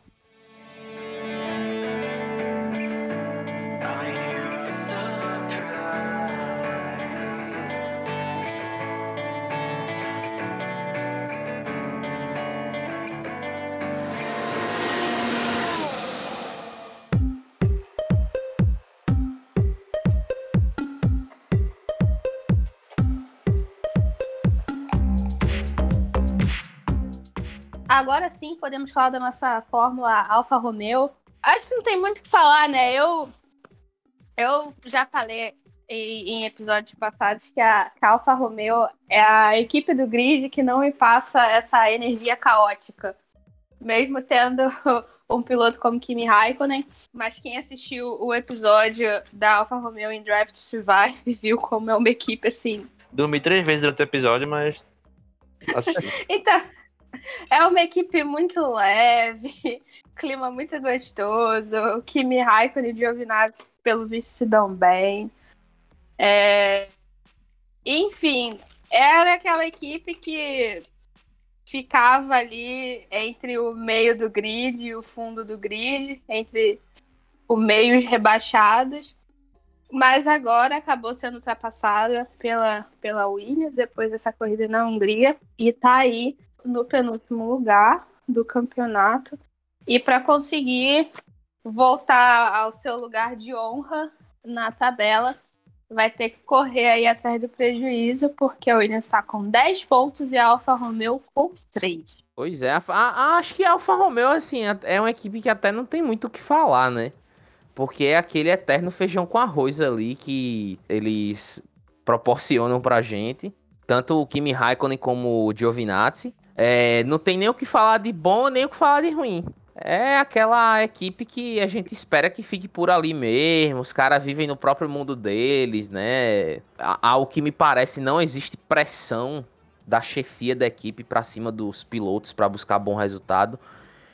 S2: Agora sim podemos falar da nossa Fórmula Alfa Romeo. Acho que não tem muito o que falar, né? Eu, eu já falei em, episódios passados que a, que a Alfa Romeo é a equipe do grid que não me passa essa energia caótica. Mesmo tendo um piloto como Kimi Raikkonen, mas quem assistiu o episódio da Alfa Romeo em Drive to Survive viu como é uma equipe assim
S3: Dormi três vezes durante o episódio, mas.
S2: Então, é uma equipe muito leve, clima muito gostoso. Kimi Raikkonen e Giovinazzi, pelo visto, se dão bem. É, Enfim, era aquela equipe que ficava ali entre o meio do grid e o fundo do grid, entre o meio e os rebaixados. Mas agora acabou sendo ultrapassada pela, pela Williams depois dessa corrida na Hungria e tá aí no penúltimo lugar do campeonato. E para conseguir voltar ao seu lugar de honra na tabela, vai ter que correr aí atrás do prejuízo, porque a Williams está com 10 pontos e a Alfa Romeo com 3.
S1: Pois é, a- a- acho que a Alfa Romeo, assim, é uma equipe que até não tem muito o que falar, né? Porque é aquele eterno feijão com arroz ali que eles proporcionam pra gente. Tanto o Kimi Raikkonen como o Giovinazzi. É, não tem nem o que falar de bom, nem o que falar de ruim. É aquela equipe que a gente espera que fique por ali mesmo. Os caras vivem no próprio mundo deles, né? Ao que me parece, não existe pressão da chefia da equipe pra cima dos pilotos pra buscar bom resultado.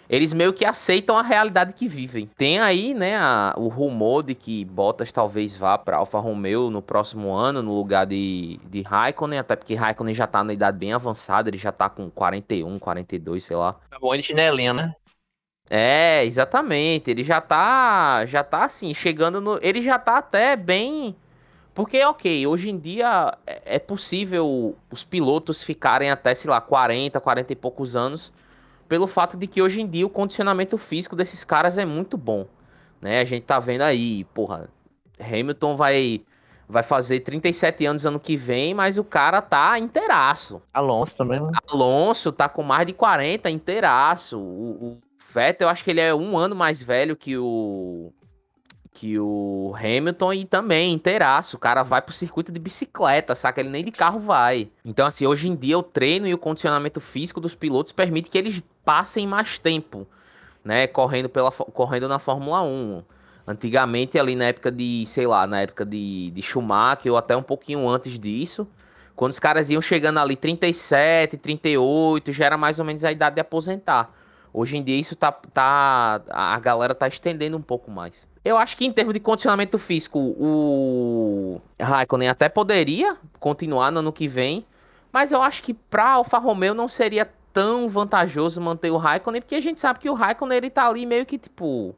S1: Eles meio que aceitam a realidade que vivem. Tem aí, né, a- o rumor de que Bottas talvez vá pra Alfa Romeo no próximo ano, no lugar de, de Raikkonen, até porque Raikkonen já tá na idade bem avançada, ele já tá com 41, 42, sei lá.
S3: Tá bom, ele chinelinha, né?
S1: É, exatamente. Ele já tá, já tá assim, chegando no, ele já tá até bem, porque ok, hoje em dia é é possível os pilotos ficarem até, sei lá, 40, 40 e poucos anos, pelo fato de que hoje em dia o condicionamento físico desses caras é muito bom, né? A gente tá vendo aí, porra, Hamilton vai vai fazer 37 anos ano que vem, mas o cara tá inteiraço.
S3: Alonso também, né?
S1: Alonso tá com mais de 40 inteiraço. O, o Vettel, eu acho que ele é um ano mais velho que o que o Hamilton e também inteiraço. O cara vai pro circuito de bicicleta, saca? Ele nem de carro vai. Então, assim, hoje em dia o treino e o condicionamento físico dos pilotos permite que eles passem mais tempo, né? Correndo, pela, correndo na Fórmula 1. Antigamente, ali na época de, sei lá, na época de, de Schumacher, ou até um pouquinho antes disso, quando os caras iam chegando ali 37, 38, já era mais ou menos a idade de aposentar. Hoje em dia isso tá, tá a galera tá estendendo um pouco mais. Eu acho que em termos de condicionamento físico, o Raikkonen até poderia continuar no ano que vem, mas eu acho que pra Alfa Romeo não seria tão vantajoso manter o Raikkonen, porque a gente sabe que o Raikkonen ele tá ali meio que tipo,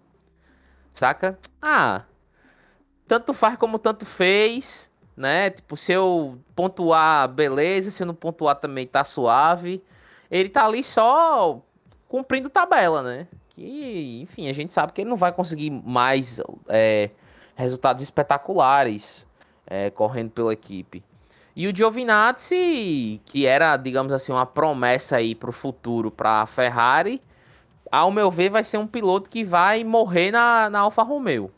S1: saca? Ah, tanto faz como tanto fez, né? Tipo, se eu pontuar, beleza, se eu não pontuar também tá suave. Ele tá ali só cumprindo tabela, né? Que, enfim, a gente sabe que ele não vai conseguir mais é, resultados espetaculares é, correndo pela equipe. E o Giovinazzi, que era, digamos assim, uma promessa aí pro futuro pra Ferrari, ao meu ver, vai ser um piloto que vai morrer na, na Alfa Romeo.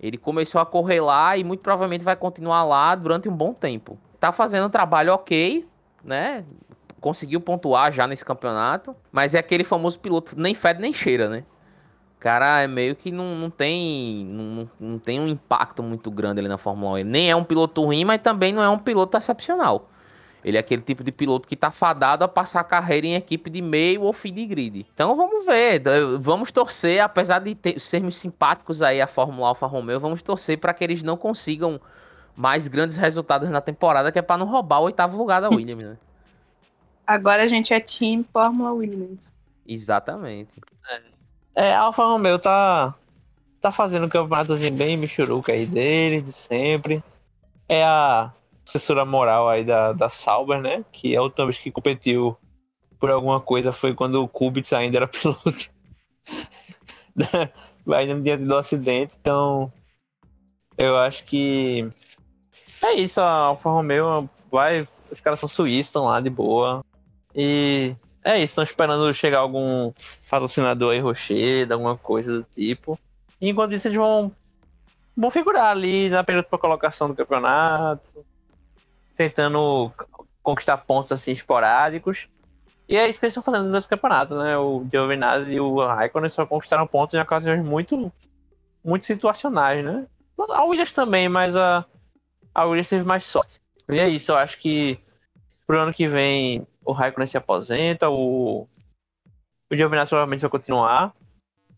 S1: Ele começou a correr lá e muito provavelmente vai continuar lá durante um bom tempo. Tá fazendo um trabalho ok, né? Conseguiu pontuar já nesse campeonato, mas é aquele famoso piloto nem fede nem cheira, né? Cara é meio que não, não tem não, não tem um impacto muito grande ali na Fórmula 1. Ele nem é um piloto ruim, mas também não é um piloto excepcional. Ele é aquele tipo de piloto que tá fadado a passar a carreira em equipe de meio ou fim de grid. Então vamos ver, vamos torcer, apesar de ter, sermos simpáticos aí a Fórmula Alfa Romeo, vamos torcer para que eles não consigam mais grandes resultados na temporada, que é para não roubar o oitavo lugar da Williams, né?
S2: Agora a gente é time Fórmula Williams.
S1: Exatamente.
S3: É, a Alfa Romeo tá, tá fazendo um campeonatozinho bem michuruca aí dele, de sempre. É a sucessora moral aí da, da Sauber, né? Que é a última vez que competiu por alguma coisa foi quando o Kubica ainda era piloto. ainda não tinha tido um acidente, então eu acho que é isso, a Alfa Romeo vai. Os caras são suíços, estão lá de boa. E é isso, estão esperando chegar algum patrocinador aí, Rocher, alguma coisa do tipo. E enquanto isso, eles vão, vão figurar ali na para colocação do campeonato, tentando conquistar pontos assim esporádicos. E é isso que eles estão fazendo nesse campeonato, né? O Giovinazzi e o Raikkonen só conquistaram pontos em ocasiões muito, muito situacionais, né? A Williams também, mas a, a Williams teve mais sorte. E é isso, eu acho que pro ano que vem o Raikkonen se aposenta, o, o Giovinazzi provavelmente vai continuar.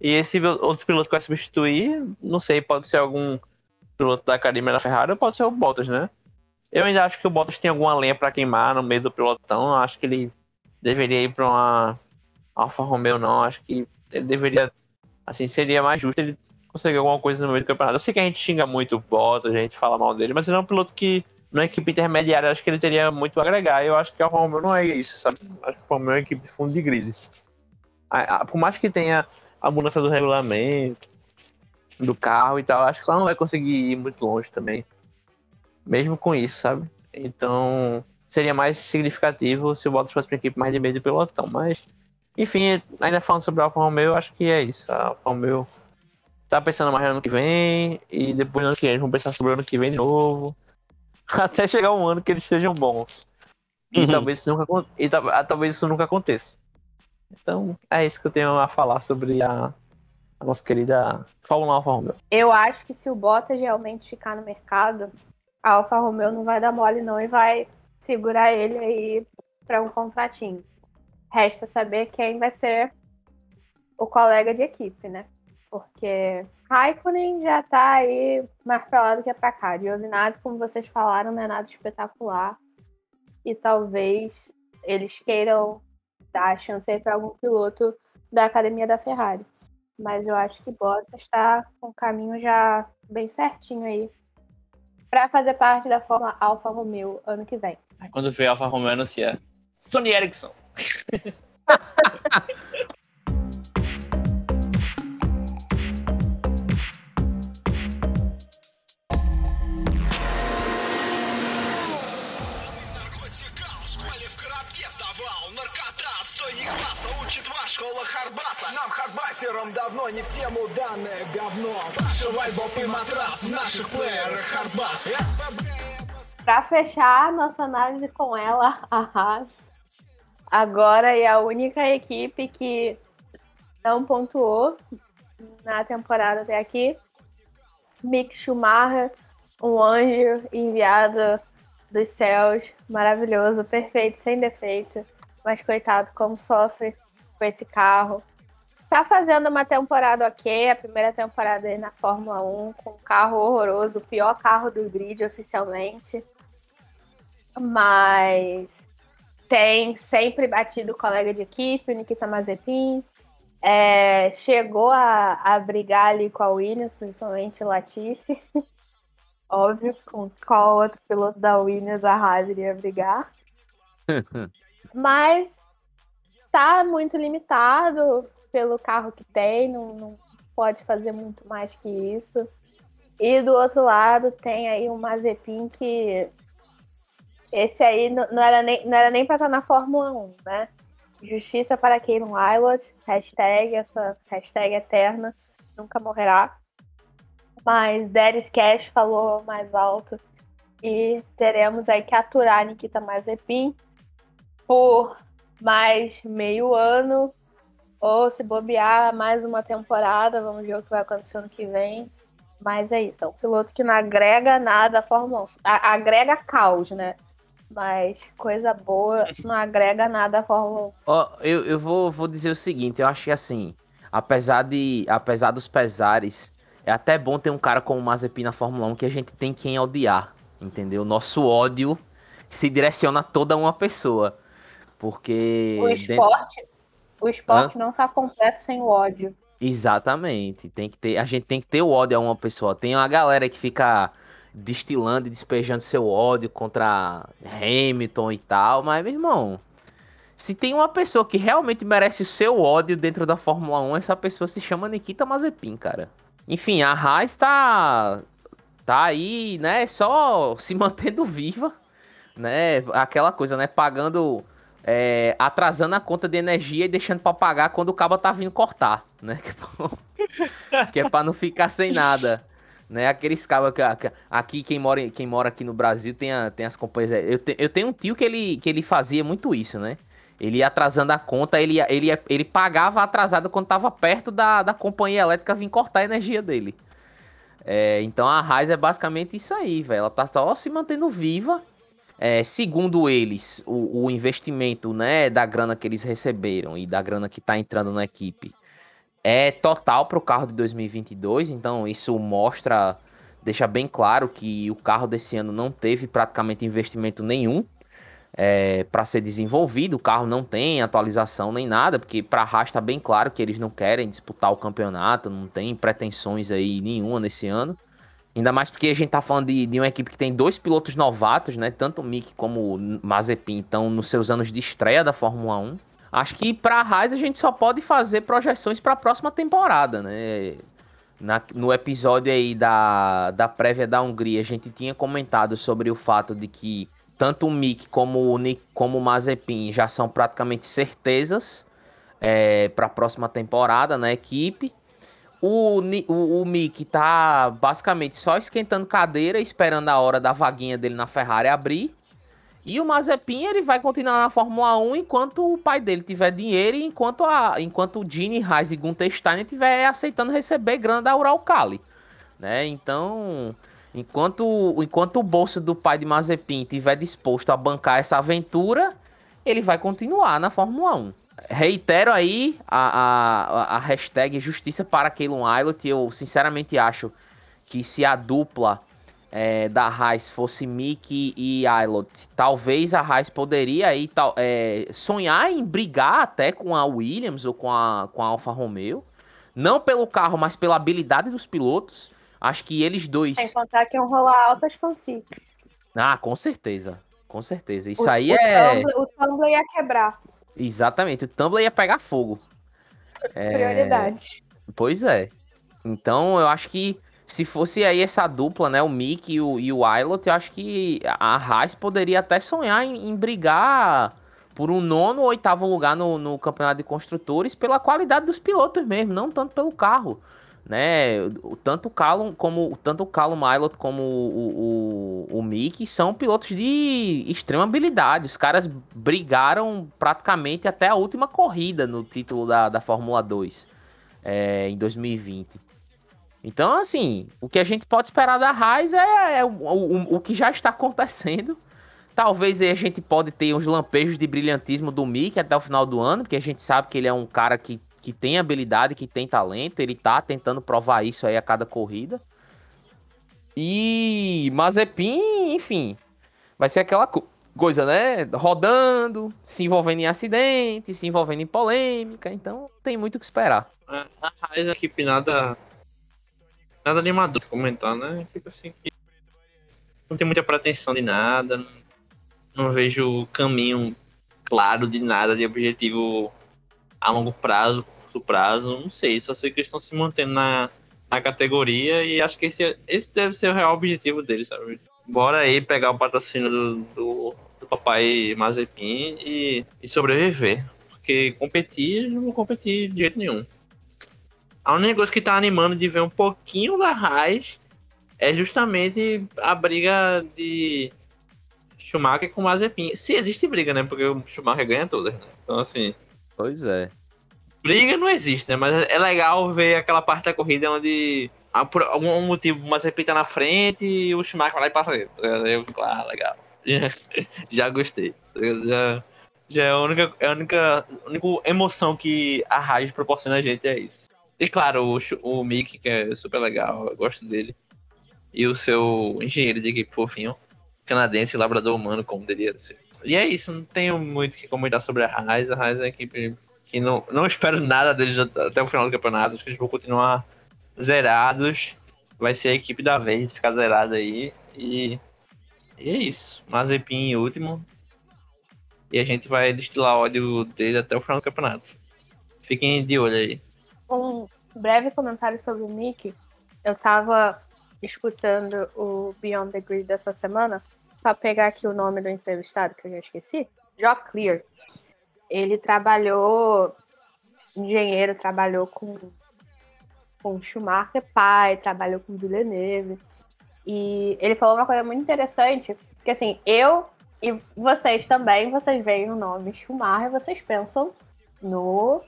S3: E esse outro piloto que vai substituir, não sei, pode ser algum piloto da academia da Ferrari ou pode ser o Bottas, né? Eu ainda acho que o Bottas tem alguma lenha para queimar no meio do pilotão. Acho que ele deveria ir para uma Alfa Romeo, não. Acho que ele deveria, assim, seria mais justo ele conseguir alguma coisa no meio do campeonato. Eu sei que a gente xinga muito o Bottas, a gente fala mal dele, mas ele é um piloto que na equipe intermediária, acho que ele teria muito a agregar. Eu acho que a Romeo não é isso, sabe? Acho que a Romeo é uma equipe de fundo de grid. Por mais que tenha a mudança do regulamento, do carro e tal, acho que ela não vai conseguir ir muito longe também. Mesmo com isso, sabe? Então, seria mais significativo se o Bottas fosse para equipe mais de meio de pelotão. Mas, enfim, ainda falando sobre a Alfa Romeo, acho que é isso. A Alfa Romeo tá pensando mais no ano que vem, e depois no ano que vem, eles vão pensar sobre o ano que vem de novo. até chegar um ano que eles sejam bons. E, uhum. talvez, isso nunca, e ah, talvez isso nunca aconteça. Então, é isso que eu tenho a falar sobre a, a nossa querida Fórmula Alfa Romeo.
S2: Eu acho que se o Bottas realmente ficar no mercado, a Alfa Romeo não vai dar mole não e vai segurar ele aí para um contratinho. Resta saber quem vai ser o colega de equipe, né? Porque Raikkonen já tá aí mais pra lá do que pra cá. Giovinazzi, como vocês falaram, não é nada espetacular. E talvez eles queiram dar a chance aí pra algum piloto da academia da Ferrari. Mas eu acho que Bottas está com o caminho já bem certinho aí para fazer parte da forma Alfa Romeo ano que vem.
S3: Quando veio Alfa Romeo anunciar Sony Ericsson.
S8: школа Харбаса Нам хардбасерам давно не в тему данное говно Пошивай боб и матрас в наших плеерах Хардбас
S2: Pra fechar nossa análise com ela, a Haas agora é a única equipe que não pontuou na temporada até aqui. Mick Schumacher, um anjo enviado dos céus, maravilhoso, perfeito, sem defeito. Mas coitado, como sofre com esse carro. Tá fazendo uma temporada ok, a primeira temporada aí na Fórmula 1, com um carro horroroso, o pior carro do grid oficialmente. Mas tem sempre batido o colega de equipe, o Nikita Mazepin. É, chegou a, a brigar ali com a Williams, principalmente o Latifi. Óbvio, com qual outro piloto da Williams a Haas iria brigar. Mas tá muito limitado pelo carro que tem, não, não pode fazer muito mais que isso. E do outro lado tem aí o Mazepin que esse aí não, não era nem, não era nem para estar na Fórmula 1, né? Justiça para não Wilot, hashtag, essa hashtag eterna, nunca morrerá. Mas Deres Cash falou mais alto e teremos aí que aturar Nikita Mazepin por mais meio ano, ou se bobear mais uma temporada, vamos ver o que vai acontecer ano que vem. Mas é isso, é um piloto que não agrega nada à Fórmula 1. agrega caos, né? Mas coisa boa não agrega nada à Fórmula 1.
S1: Ó, eu, eu vou, vou dizer o seguinte, eu acho que assim, apesar de apesar dos pesares, é até bom ter um cara como o Mazepin na Fórmula 1 que a gente tem quem odiar, entendeu? Nosso ódio se direciona a toda uma pessoa. Porque
S2: O
S1: dentro-
S2: esporte, o esporte não tá completo sem o ódio.
S1: Exatamente. Tem que ter, a gente tem que ter o ódio a uma pessoa. Tem uma galera que fica destilando e despejando seu ódio contra Hamilton e tal, mas meu irmão, se tem uma pessoa que realmente merece o seu ódio dentro da Fórmula 1, essa pessoa se chama Nikita Mazepin, cara. Enfim, a Haas tá tá aí, né, só se mantendo viva, né? Aquela coisa, né, pagando é, atrasando a conta de energia e deixando pra pagar quando o cabo tá vindo cortar, né? Que é pra- que é não ficar sem nada. Né, aqueles cabos que, aqui, quem mora, quem mora aqui no Brasil tem, a- tem as companhias. Eu, te- eu tenho um tio que ele, que ele fazia muito isso, né? Ele ia atrasando a conta, ele, ele, ele pagava atrasado quando tava perto da, da companhia elétrica vir cortar a energia dele. É, então a Raiz é basicamente isso aí, velho. Ela tá só se mantendo viva. É, segundo eles, o, o investimento né, da grana que eles receberam e da grana que tá entrando na equipe é total para o carro de 2022. Então isso mostra, deixa bem claro que o carro desse ano não teve praticamente investimento nenhum para ser desenvolvido. O carro não tem atualização nem nada, porque para a Haas está bem claro que eles não querem disputar o campeonato, não tem pretensões aí nenhuma nesse ano. Ainda mais porque a gente tá falando de, de uma equipe que tem dois pilotos novatos, né? Tanto o Mick como o Mazepin estão nos seus anos de estreia da Fórmula 1. Acho que para a Haas a gente só pode fazer projeções para a próxima temporada, né? Na- no episódio aí da, da prévia da Hungria, a gente tinha comentado sobre o fato de que tanto o Mick como o, Nick, como o Mazepin já são praticamente certezas para a próxima temporada na equipe. O, o, o Mick tá basicamente só esquentando cadeira, esperando a hora da vaguinha dele na Ferrari abrir. E o Mazepin, ele vai continuar na Fórmula 1 enquanto o pai dele tiver dinheiro e enquanto, a, enquanto o Gene Reis e Gunther Steiner estiver aceitando receber grana da Uralcali. Né? Então, enquanto, enquanto o bolso do pai de Mazepin estiver disposto a bancar essa aventura, ele vai continuar na Fórmula 1. Reitero aí a, a, a hashtag Justiça para Keylon Ilott. Eu sinceramente acho que se a dupla é, da Haas fosse Mick e Ilott, talvez a Haas poderia aí, tal, é, sonhar em brigar até com a Williams ou com a, com a Alfa Romeo. Não pelo carro, mas pela habilidade dos pilotos. Acho que eles dois.
S2: Sem contar que iam rolar altas fanfics.
S1: Ah, com certeza. Com certeza. Isso
S2: O-
S1: aí
S2: o
S1: é.
S2: Tumblr- o Tumblr ia quebrar.
S1: Exatamente. O Tumblr ia pegar fogo. É,
S2: Prioridade.
S1: Pois é. Então eu acho que se fosse aí essa dupla, né? O Mick e o, e o Ilott, eu acho que a Haas poderia até sonhar em, em brigar por um nono ou oitavo lugar no, no campeonato de construtores pela qualidade dos pilotos mesmo, não tanto pelo carro. Né? Tanto o Callum como tanto o Callum Ilott como o, o, o Mick são pilotos de extrema habilidade. Os caras brigaram praticamente até a última corrida no título da, da Fórmula 2 é, em 2020. Então, assim, o que a gente pode esperar da Haas é, é o, o, o que já está acontecendo. Talvez a gente pode ter uns lampejos de brilhantismo do Mick até o final do ano, porque a gente sabe que ele é um cara que, que tem habilidade, que tem talento, ele tá tentando provar isso aí a cada corrida. E Mazepin, enfim, vai ser aquela co- coisa, né? Rodando, se envolvendo em acidente, se envolvendo em polêmica, então tem muito o que esperar.
S3: A a é uma equipe nada. Nada animador comentar, né? Tipo assim, que não tem muita pretensão de nada, não, não vejo caminho claro de nada, de objetivo a longo prazo, curto prazo, não sei, só sei que eles estão se mantendo na, na categoria e acho que esse, esse deve ser o real objetivo deles, sabe? Bora aí pegar o patrocínio do, do, do papai Mazepin e, e sobreviver. Porque competir, não vou competir de jeito nenhum. A única coisa que tá animando de ver um pouquinho da Haas é justamente a briga de Schumacher com Mazepin. Se existe briga, né? Porque o Schumacher ganha todas, né? Então, assim,
S1: Pois é.
S3: Briga não existe, né? Mas é legal ver aquela parte da corrida onde por algum motivo o Mazepin tá na frente e o Schumacher vai lá e passa ele. Eu, ah, legal. já gostei. Já, já é a única, é a única, a única emoção que a Raiz proporciona a gente é isso. E claro, o, o Mickey, que é super legal, eu gosto dele. E o seu engenheiro de equipe fofinho, canadense, labrador humano, como deveria ser. E é isso, não tenho muito o que comentar sobre a Raiz. A Raiz é uma equipe que não, não espero nada deles até o final do campeonato. Acho que eles vão continuar zerados. Vai ser a equipe da vez de ficar zerada aí. E, e é isso. Mazepin em último. E a gente vai destilar ódio dele até o final do campeonato. Fiquem de olho aí.
S2: Um breve comentário sobre o Mickey. Eu tava escutando o Beyond the Grid dessa semana. Só pegar aqui o nome do entrevistado, que eu já esqueci. Jock Clear. Ele trabalhou, engenheiro, trabalhou com, com Schumacher pai, trabalhou com Villeneuve. E ele falou uma coisa muito interessante, que assim, eu e vocês também, vocês veem o nome Schumacher, vocês pensam no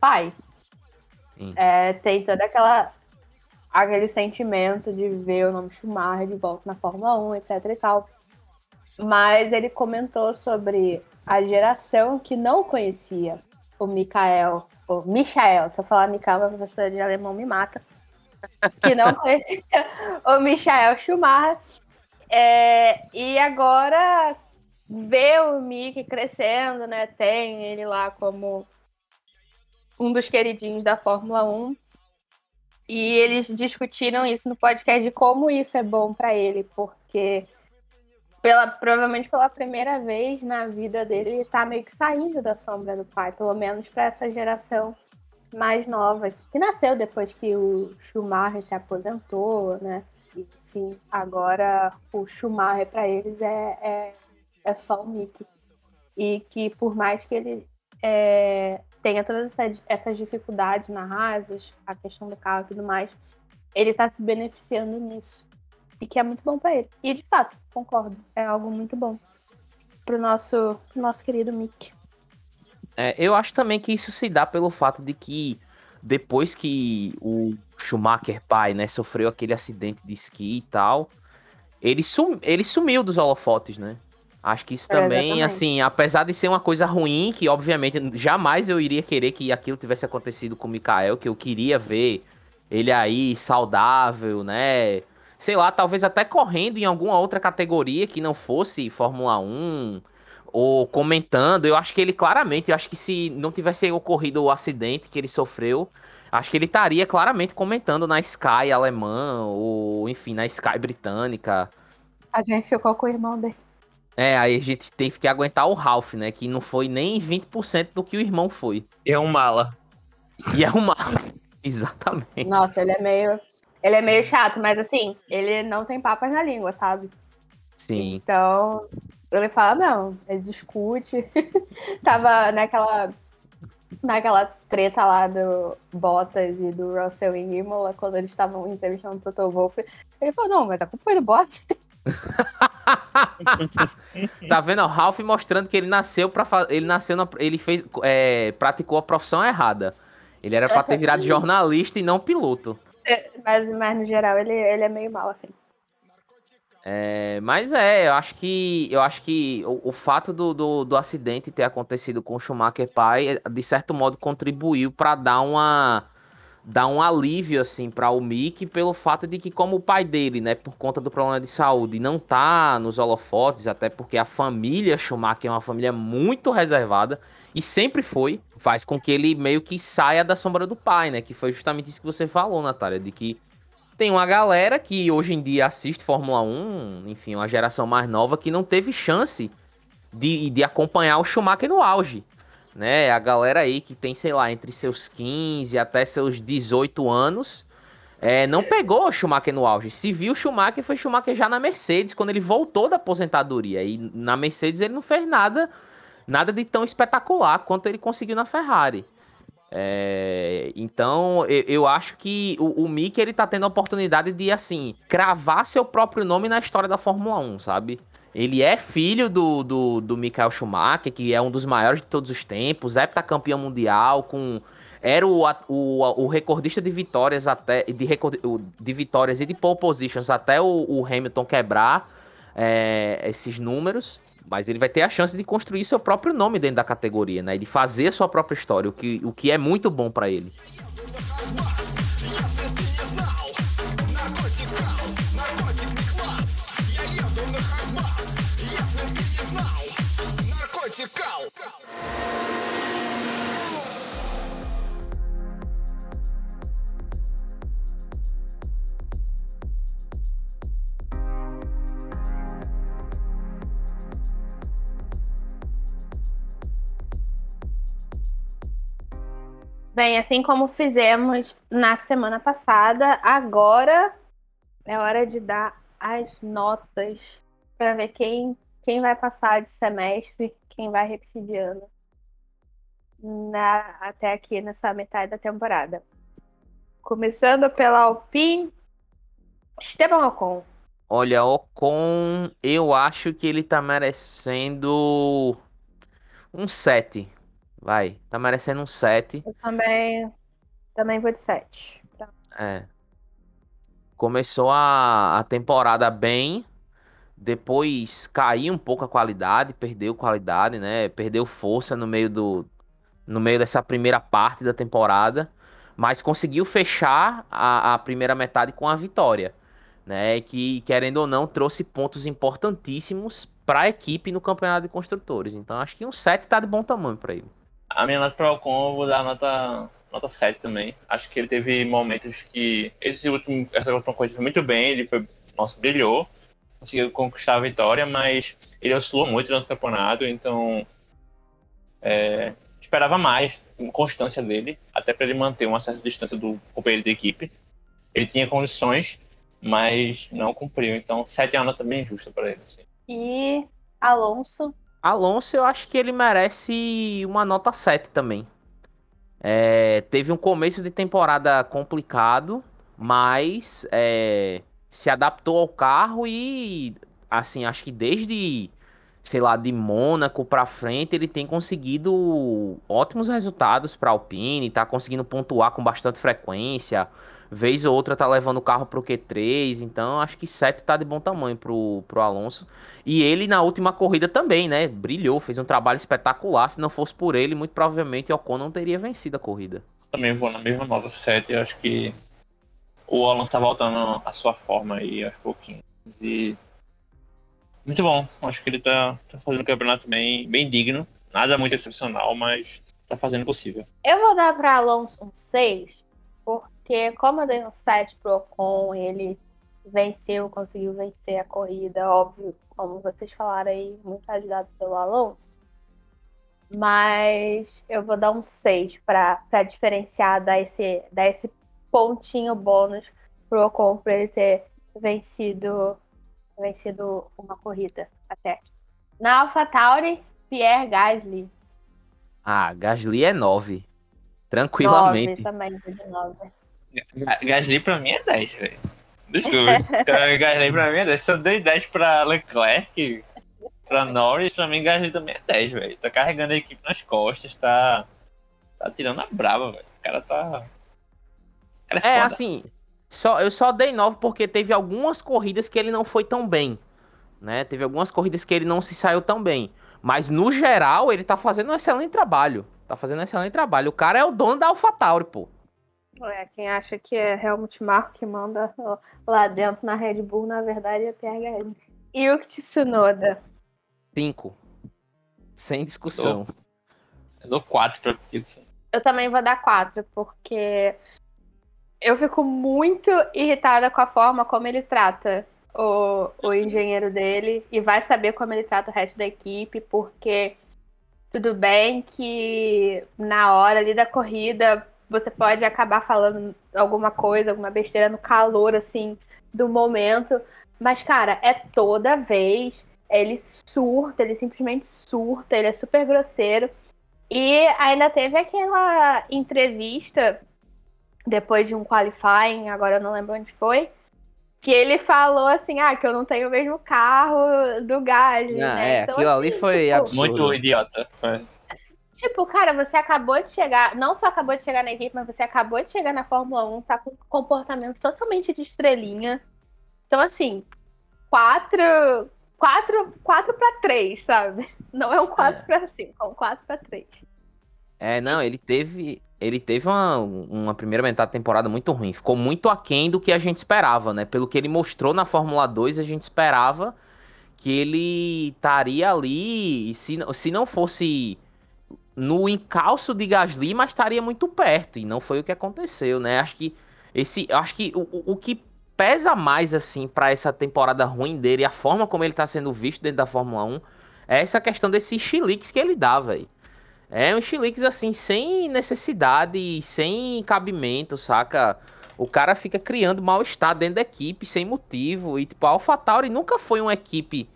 S2: pai. É, tem toda aquela aquele sentimento de ver o nome Schumacher de volta na Fórmula 1, etc e tal. Mas ele comentou sobre a geração que não conhecia o Mikael, o Michael, se eu falar Mikael, a professora de alemão me mata, que não conhecia o Michael Schumacher. É, e agora vê o Mick crescendo, né? Tem ele lá como um dos queridinhos da Fórmula 1. E eles discutiram isso no podcast de como isso é bom para ele, porque pela, provavelmente pela primeira vez na vida dele ele tá meio que saindo da sombra do pai, pelo menos para essa geração mais nova, que nasceu depois que o Schumacher se aposentou, né? Enfim, agora o Schumacher para eles é, é, é só o Mickey. E que por mais que ele é, tenha todas essas, essas dificuldades na Haas, a questão do carro e tudo mais, ele tá se beneficiando nisso. E que é muito bom para ele. E de fato, concordo, é algo muito bom pro nosso, pro nosso querido Mick.
S1: É, eu acho também que isso se dá pelo fato de que depois que o Schumacher pai, né, sofreu aquele acidente de esqui e tal, ele, sum, ele sumiu dos holofotes, né? Acho que isso
S2: É,
S1: também,
S2: exatamente.
S1: assim, apesar de ser uma coisa ruim, que obviamente jamais eu iria querer que aquilo tivesse acontecido com o Mikael, que eu queria ver ele aí saudável, né? Sei lá, talvez até correndo em alguma outra categoria que não fosse Fórmula 1 ou comentando. Eu acho que ele claramente, eu acho que se não tivesse ocorrido o acidente que ele sofreu, acho que ele estaria claramente comentando na Sky alemã ou enfim, na Sky britânica.
S2: A gente ficou com o irmão dele.
S1: É, aí a gente teve que aguentar o Ralph, né? Que não foi nem 20% do que o irmão foi.
S3: E é um mala.
S1: E é uma. Exatamente.
S2: Nossa, ele é meio. Ele é meio chato, mas assim, ele não tem papas na língua, sabe?
S1: Sim.
S2: Então, ele fala, não, ele discute. Tava naquela. Naquela treta lá do Bottas e do Russell em Imola, quando eles estavam entrevistando o Toto Wolff. Ele falou, não, mas a culpa foi do Bottas.
S1: Tá vendo? ó, O Ralph mostrando que ele nasceu para ele nasceu na... ele fez é, praticou a profissão errada. Ele era pra ter virado jornalista e não piloto.
S2: Mas, mas no geral, ele, ele é meio mal, assim.
S1: É, mas é, eu acho que eu acho que o, o fato do, do, do acidente ter acontecido com o Schumacher pai, de certo modo, contribuiu pra dar uma dar um alívio assim para o Mick pelo fato de que como o pai dele, né, por conta do problema de saúde, não tá nos holofotes, até porque a família Schumacher é uma família muito reservada e sempre foi, faz com que ele meio que saia da sombra do pai, né, que foi justamente isso que você falou, Natália, de que tem uma galera que hoje em dia assiste Fórmula 1, enfim, uma geração mais nova que não teve chance de, de acompanhar o Schumacher no auge. Né? A galera aí que tem, sei lá, entre seus 15 até seus 18 anos, é, não pegou o Schumacher no auge. Se viu o Schumacher, foi Schumacher já na Mercedes, quando ele voltou da aposentadoria. E na Mercedes ele não fez nada, nada de tão espetacular quanto ele conseguiu na Ferrari. É, então, eu, eu acho que o, o Mick ele tá tendo a oportunidade de, assim, cravar seu próprio nome na história da Fórmula 1, sabe? Ele é filho do, do, do Michael Schumacher, que é um dos maiores de todos os tempos, é campeão mundial, com era o, o, o recordista de vitórias até de, o- de vitórias e de pole positions até o, o Hamilton quebrar é, esses números, mas ele vai ter a chance de construir seu próprio nome dentro da categoria, né? E de fazer a sua própria história, o que, o que é muito bom pra ele.
S8: Если
S2: Bem, assim como fizemos na semana passada, agora é hora de dar as notas para ver quem, quem vai passar de semestre, quem vai repetir de ano na, até aqui nessa metade da temporada. Começando pela Alpine, Esteban Ocon.
S1: Olha, Ocon, eu acho que ele tá merecendo um 7. Vai, tá merecendo um 7.
S2: Eu também, também vou de 7.
S1: É. Começou a, a temporada bem, depois caiu um pouco a qualidade, perdeu qualidade, né? Perdeu força no meio do no meio dessa primeira parte da temporada, mas conseguiu fechar a, a primeira metade com a vitória, né? Que querendo ou não trouxe pontos importantíssimos para a equipe no campeonato de construtores. Então acho que um 7 tá de bom tamanho para ele.
S3: A minha nota para o Ocon, eu vou dar nota, nota 7 também. Acho que ele teve momentos que. Esse último, essa última corrida foi muito bem, ele foi. Nossa, brilhou. Conseguiu conquistar a vitória, mas ele oscilou muito durante o campeonato, então. é, esperava mais constância dele, até para ele manter uma certa distância do companheiro de equipe. Ele tinha condições, mas não cumpriu. Então, 7 é uma nota bem justa para ele. Assim.
S2: E Alonso.
S1: Alonso, eu acho que ele merece uma nota 7 também. É, teve um começo de temporada complicado, mas é, se adaptou ao carro e, assim, acho que desde, sei lá, de Mônaco pra frente, ele tem conseguido ótimos resultados pra Alpine, tá conseguindo pontuar com bastante frequência. Vez ou outra tá levando o carro pro Q3, então acho que 7 tá de bom tamanho pro, pro Alonso. E ele na última corrida também, né? Brilhou, fez um trabalho espetacular. Se não fosse por ele, muito provavelmente o Ocon não teria vencido a corrida.
S3: Também vou na mesma nota 7. Eu acho que o Alonso tá voltando à sua forma aí aos pouquinhos. E. Muito bom. Acho que ele tá, tá fazendo um campeonato bem, bem digno. Nada muito excepcional, mas tá fazendo o possível.
S2: Eu vou dar para Alonso um 6, porque como eu dei um 7 pro Ocon, ele venceu, conseguiu vencer a corrida, óbvio, como vocês falaram aí, muito ajudado pelo Alonso. Mas eu vou dar um 6 para diferenciar, dar esse, dar esse pontinho bônus pro Ocon para ele ter vencido, vencido uma corrida até. Na AlphaTauri, Pierre Gasly.
S1: Ah, Gasly é 9. Tranquilamente.
S2: 9 também, de 9.
S3: Ga- Gasly pra mim é 10, velho. Desculpa. Cara, Gasly pra mim é 10. Se eu dei 10 pra Leclerc, pra Norris, pra mim Gasly também é 10, velho. Tá carregando a equipe nas costas, tá. Tá tirando a brava, velho. O cara tá. O cara é,
S1: É, assim, só, eu só dei 9 porque teve algumas corridas que ele não foi tão bem, né? Teve algumas corridas que ele não se saiu tão bem. Mas, no geral, ele tá fazendo um excelente trabalho. Tá fazendo um excelente trabalho. O cara é o dono da AlphaTauri, pô.
S2: É, quem acha que é Helmut Marko que manda lá dentro na Red Bull, na verdade é. E o Tsunoda?
S1: 5. Sem discussão.
S3: Eu dou 4 pra Tixon.
S2: Eu também vou dar 4, porque eu fico muito irritada com a forma como ele trata o, o engenheiro dele e vai saber como ele trata o resto da equipe, porque tudo bem que na hora ali da corrida você pode acabar falando alguma coisa, alguma besteira no calor assim do momento, mas cara, é toda vez ele surta, ele simplesmente surta, ele é super grosseiro. E ainda teve aquela entrevista depois de um qualifying, agora eu não lembro onde foi, que ele falou assim, ah, que eu não tenho o mesmo carro do Gasly,
S1: Ah,
S2: né?
S1: é, aquilo ali foi
S2: tipo,
S1: absurdo.
S3: Muito idiota. Foi.
S2: Tipo, cara, você acabou de chegar, não só acabou de chegar na equipe, mas você acabou de chegar na Fórmula 1, tá com um comportamento totalmente de estrelinha. Então, assim, quatro, 4, 4 para 3, sabe? Não é um 4 para 5, é um 4 para 3.
S1: É, não, ele teve. Ele teve uma, uma primeira metade da temporada muito ruim. Ficou muito aquém do que a gente esperava, né? Pelo que ele mostrou na Fórmula 2, a gente esperava que ele estaria ali. Se, se não fosse no encalço de Gasly, mas estaria muito perto. E não foi o que aconteceu, né? Acho que esse. Acho que o, o- que pesa mais, assim, pra essa temporada ruim dele, a forma como ele tá sendo visto dentro da Fórmula 1, é essa questão desses chiliques que ele dá, velho. É um chiliques, assim, sem necessidade sem cabimento, saca? O cara fica criando mal-estar dentro da equipe sem motivo. E, tipo, a AlphaTauri nunca foi uma equipe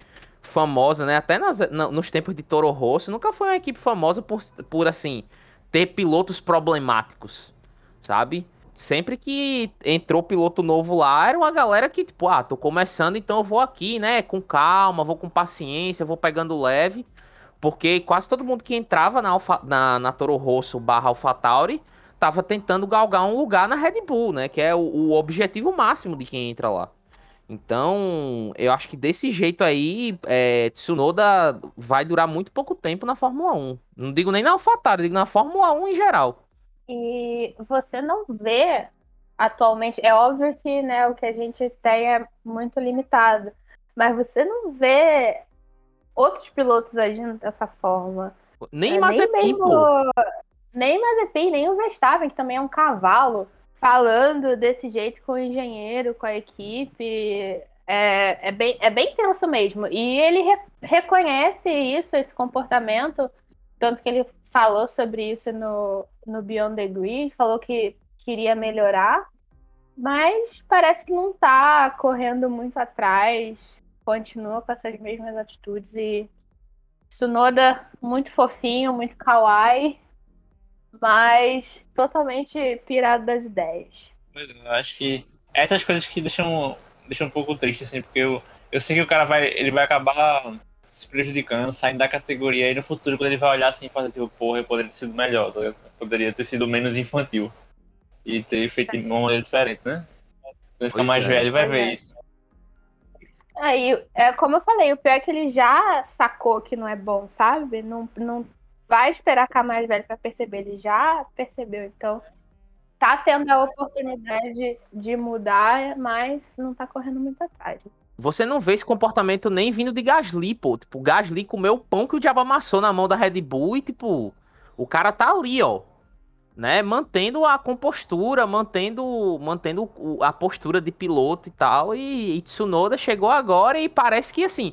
S1: famosa, né? Até nas- na- nos tempos de Toro Rosso, nunca foi uma equipe famosa por, por assim, ter pilotos problemáticos, sabe? Sempre que entrou piloto novo lá, era uma galera que, tipo, ah, tô começando, então eu vou aqui, né? Com calma, vou com paciência, vou pegando leve. Porque quase todo mundo que entrava na, Alfa, na, na Toro Rosso barra AlphaTauri tava tentando galgar um lugar na Red Bull, né? Que é o, o objetivo máximo de quem entra lá. Então, eu acho que desse jeito aí, é, Tsunoda vai durar muito pouco tempo na Fórmula 1. Não digo nem na AlphaTauri, digo na Fórmula 1 em geral.
S2: E você não vê atualmente, é óbvio que né, o que a gente tem é muito limitado, mas você não vê outros pilotos agindo dessa forma.
S1: Nem
S2: É,
S1: Mazepin,
S2: nem mesmo, nem Mazepin, nem o Verstappen, que também é um cavalo, falando desse jeito com o engenheiro, com a equipe. É, é, bem, é bem tenso mesmo. E ele re- reconhece isso, esse comportamento, tanto que ele falou sobre isso no, no Beyond the Grid, falou que queria melhorar, mas parece que não tá correndo muito atrás, continua com essas mesmas atitudes e Tsunoda muito fofinho, muito kawaii, mas totalmente pirado das ideias.
S9: Pois é, eu acho que essas coisas que deixam, deixam um pouco triste, assim, porque eu, eu sei que o cara vai, ele vai acabar se prejudicando, saindo da categoria, e no futuro, quando ele vai olhar assim e fazer, tipo, porra, eu poderia ter sido melhor? Eu poderia ter sido menos infantil e ter feito de uma maneira diferente, né? Quando ele ficar mais
S1: é.
S9: velho, vai ver
S2: é.
S9: isso.
S2: Aí, é como eu falei, o pior é que ele já sacou que não é bom, sabe? Não, não vai esperar ficar mais velho pra perceber, ele já percebeu. Então, tá tendo a oportunidade de, mudar, mas não tá correndo muito atrás.
S1: Você não vê esse comportamento nem vindo de Gasly, pô. Tipo, o Gasly comeu o pão que o diabo amassou na mão da Red Bull e, tipo, o cara tá ali, ó. Né? Mantendo a compostura, mantendo, mantendo a postura de piloto e tal. E, e Tsunoda chegou agora e parece que, assim,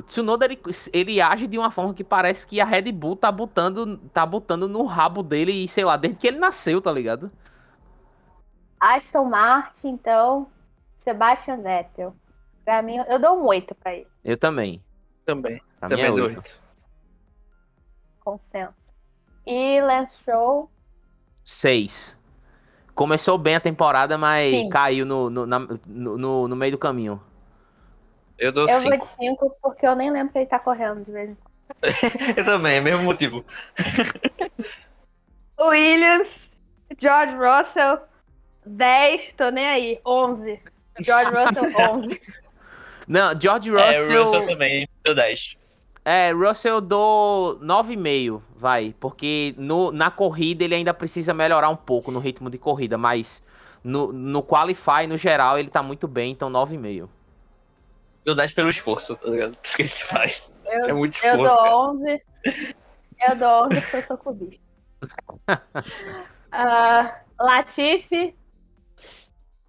S1: o Tsunoda, ele, ele age de uma forma que parece que a Red Bull tá botando, tá botando no rabo dele, sei lá, desde que ele nasceu, tá ligado?
S2: Aston Martin, então, Sebastian Vettel. Pra mim, eu dou um 8 pra ele,
S1: Eu também.
S3: Também.
S1: Pra
S3: Também
S1: é
S3: dou
S1: oito.
S3: oito.
S2: consenso. E Lance Stroll,
S1: Seis. Começou bem a temporada, mas
S2: Sim.
S1: caiu no, no, na- no, no- no meio do caminho.
S3: Eu dou
S2: eu vou
S3: cinco.
S2: de 5 porque eu nem lembro que ele tá correndo de vez em quando.
S3: Eu também, é mesmo motivo.
S2: Williams, George Russell, 10, tô nem aí, 11. George Russell, 11.
S1: Não, George
S9: É,
S1: Russell.
S9: o Russell também, deu 10.
S1: É, Russell eu dou 9,5, vai. Porque no, na corrida ele ainda precisa melhorar um pouco no ritmo de corrida, mas no, no Qualify, no geral, ele tá muito bem, então 9,5.
S3: Dou 10 pelo esforço, tá ligado? Isso que ele faz.
S2: Eu,
S3: É muito
S2: eu
S3: esforço,
S2: dou
S3: cara.
S2: 11. Eu dou 11 porque eu sou clubista. Ah, Latifi,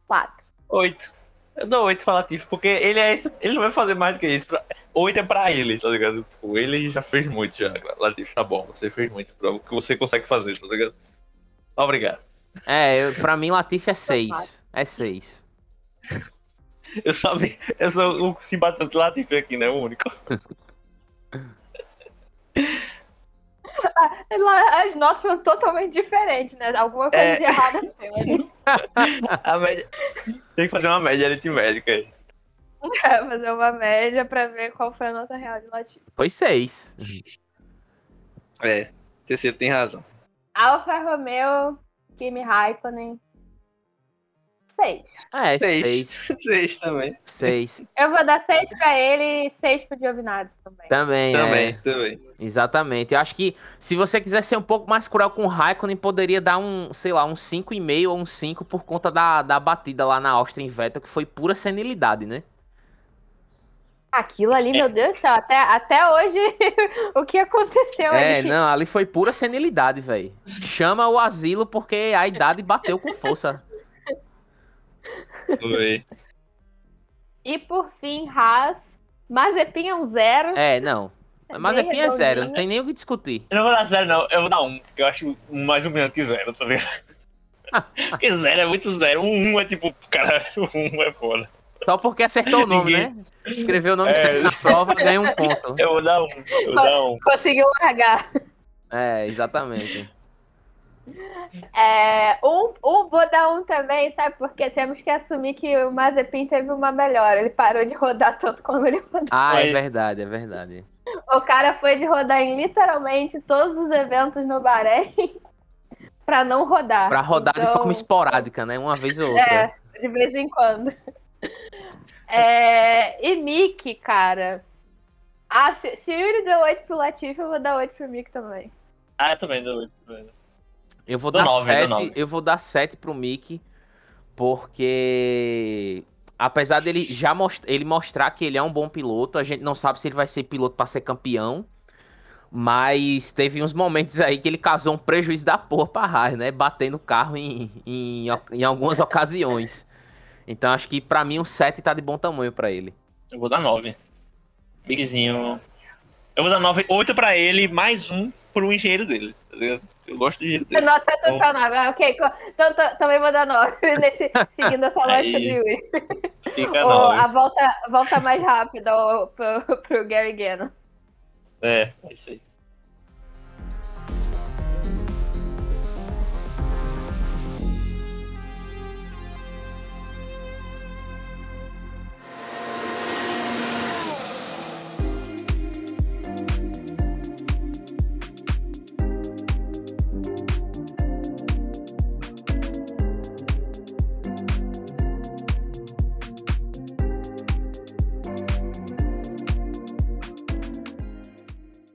S2: 4.
S3: 8. Eu dou 8 pra Latifi, porque ele é esse, ele não vai fazer mais do que isso. Pra, 8 é pra ele, tá ligado? Tipo, ele já fez muito já. Latifi, tá bom, você fez muito pra o que você consegue fazer, tá ligado? Obrigado.
S1: É, eu, pra mim Latifi é 6. É 6.
S3: Eu só, vi- eu sou o simpatizante Latifi aqui, né? O único.
S2: As notas são totalmente diferentes, né? Alguma coisa
S3: É.
S2: de errado tem.
S3: A média... Tem que fazer uma média aritmética aí.
S2: É, fazer uma média pra ver qual foi a nota real de Latifi.
S1: Foi 6.
S3: É, terceiro tem razão.
S2: Alfa Romeo, Kimi Raikkonen, Seis.
S1: É,
S10: Seis.
S1: seis.
S10: Seis também.
S1: Seis.
S2: Eu vou dar seis pra ele e seis pro Giovinazzi também.
S1: Também,
S10: Também,
S1: é.
S10: também.
S1: Exatamente. Eu acho que se você quiser ser um pouco mais cruel com o Raikkonen, poderia dar um, sei lá, um 5,5 ou um 5 por conta da, da batida lá na Austin Vettel, que foi pura senilidade, né?
S2: Aquilo ali, meu Deus do céu, até, até hoje o que aconteceu
S1: É,
S2: ali?
S1: não, ali foi pura senilidade, velho. Chama o asilo porque a idade bateu com força.
S10: Foi.
S2: E por fim, Haas. Mazepin é um zero.
S1: É, não. É
S2: bem
S1: pinha zero, não tem nem o que discutir.
S3: Eu não vou dar zero, não. Eu vou dar um, porque eu acho mais ou menos que zero, tá ligado? porque zero é muito zero. Um, um é tipo, cara, um é foda.
S1: Só porque acertou o nome,
S3: Ninguém-
S1: né? Escreveu o nome
S3: É.
S1: certo na prova, ganha um ponto.
S3: Eu vou dar um, eu vou dar um.
S2: Conseguiu largar.
S1: É, exatamente.
S2: É, um, um, vou dar um também, sabe? Porque temos que assumir que o Mazepin teve uma melhora. Ele parou de rodar tanto como ele rodava.
S1: Ah, é verdade, é verdade.
S2: O cara foi de rodar em literalmente todos os eventos no Bahrein pra não rodar.
S1: Pra rodar de
S2: Então,
S1: forma esporádica, né? Uma vez ou outra.
S2: É, de vez em quando. É, e Mickey, cara. Ah, se, se o Yuri deu 8 pro Latifi, eu vou dar 8 pro Mickey também.
S3: Ah, eu também dou oito. também.
S1: Eu vou dar
S3: nove, dou
S1: 7,
S3: nove.
S1: eu vou dar 7 pro Mickey, porque apesar dele já most... ele mostrar que ele é um bom piloto, a gente não sabe se ele vai ser piloto pra ser campeão. Mas teve uns momentos aí que ele causou um prejuízo da porra pra Haas, né? Batendo o carro em, em, em algumas ocasiões. Então acho que pra mim um 7 tá de bom tamanho pra ele.
S3: Eu vou dar nove. Bigzinho. Eu vou dar nove, oito pra ele, mais um pro engenheiro dele. Eu gosto dele.
S2: 9. Ah, ok, então também vou dar 9. Nesse, seguindo essa lógica
S3: Aí,
S2: do Yuri.
S3: Fica
S2: a volta, volta mais rápida pro, pro Gary Gannon.
S3: É, é isso aí.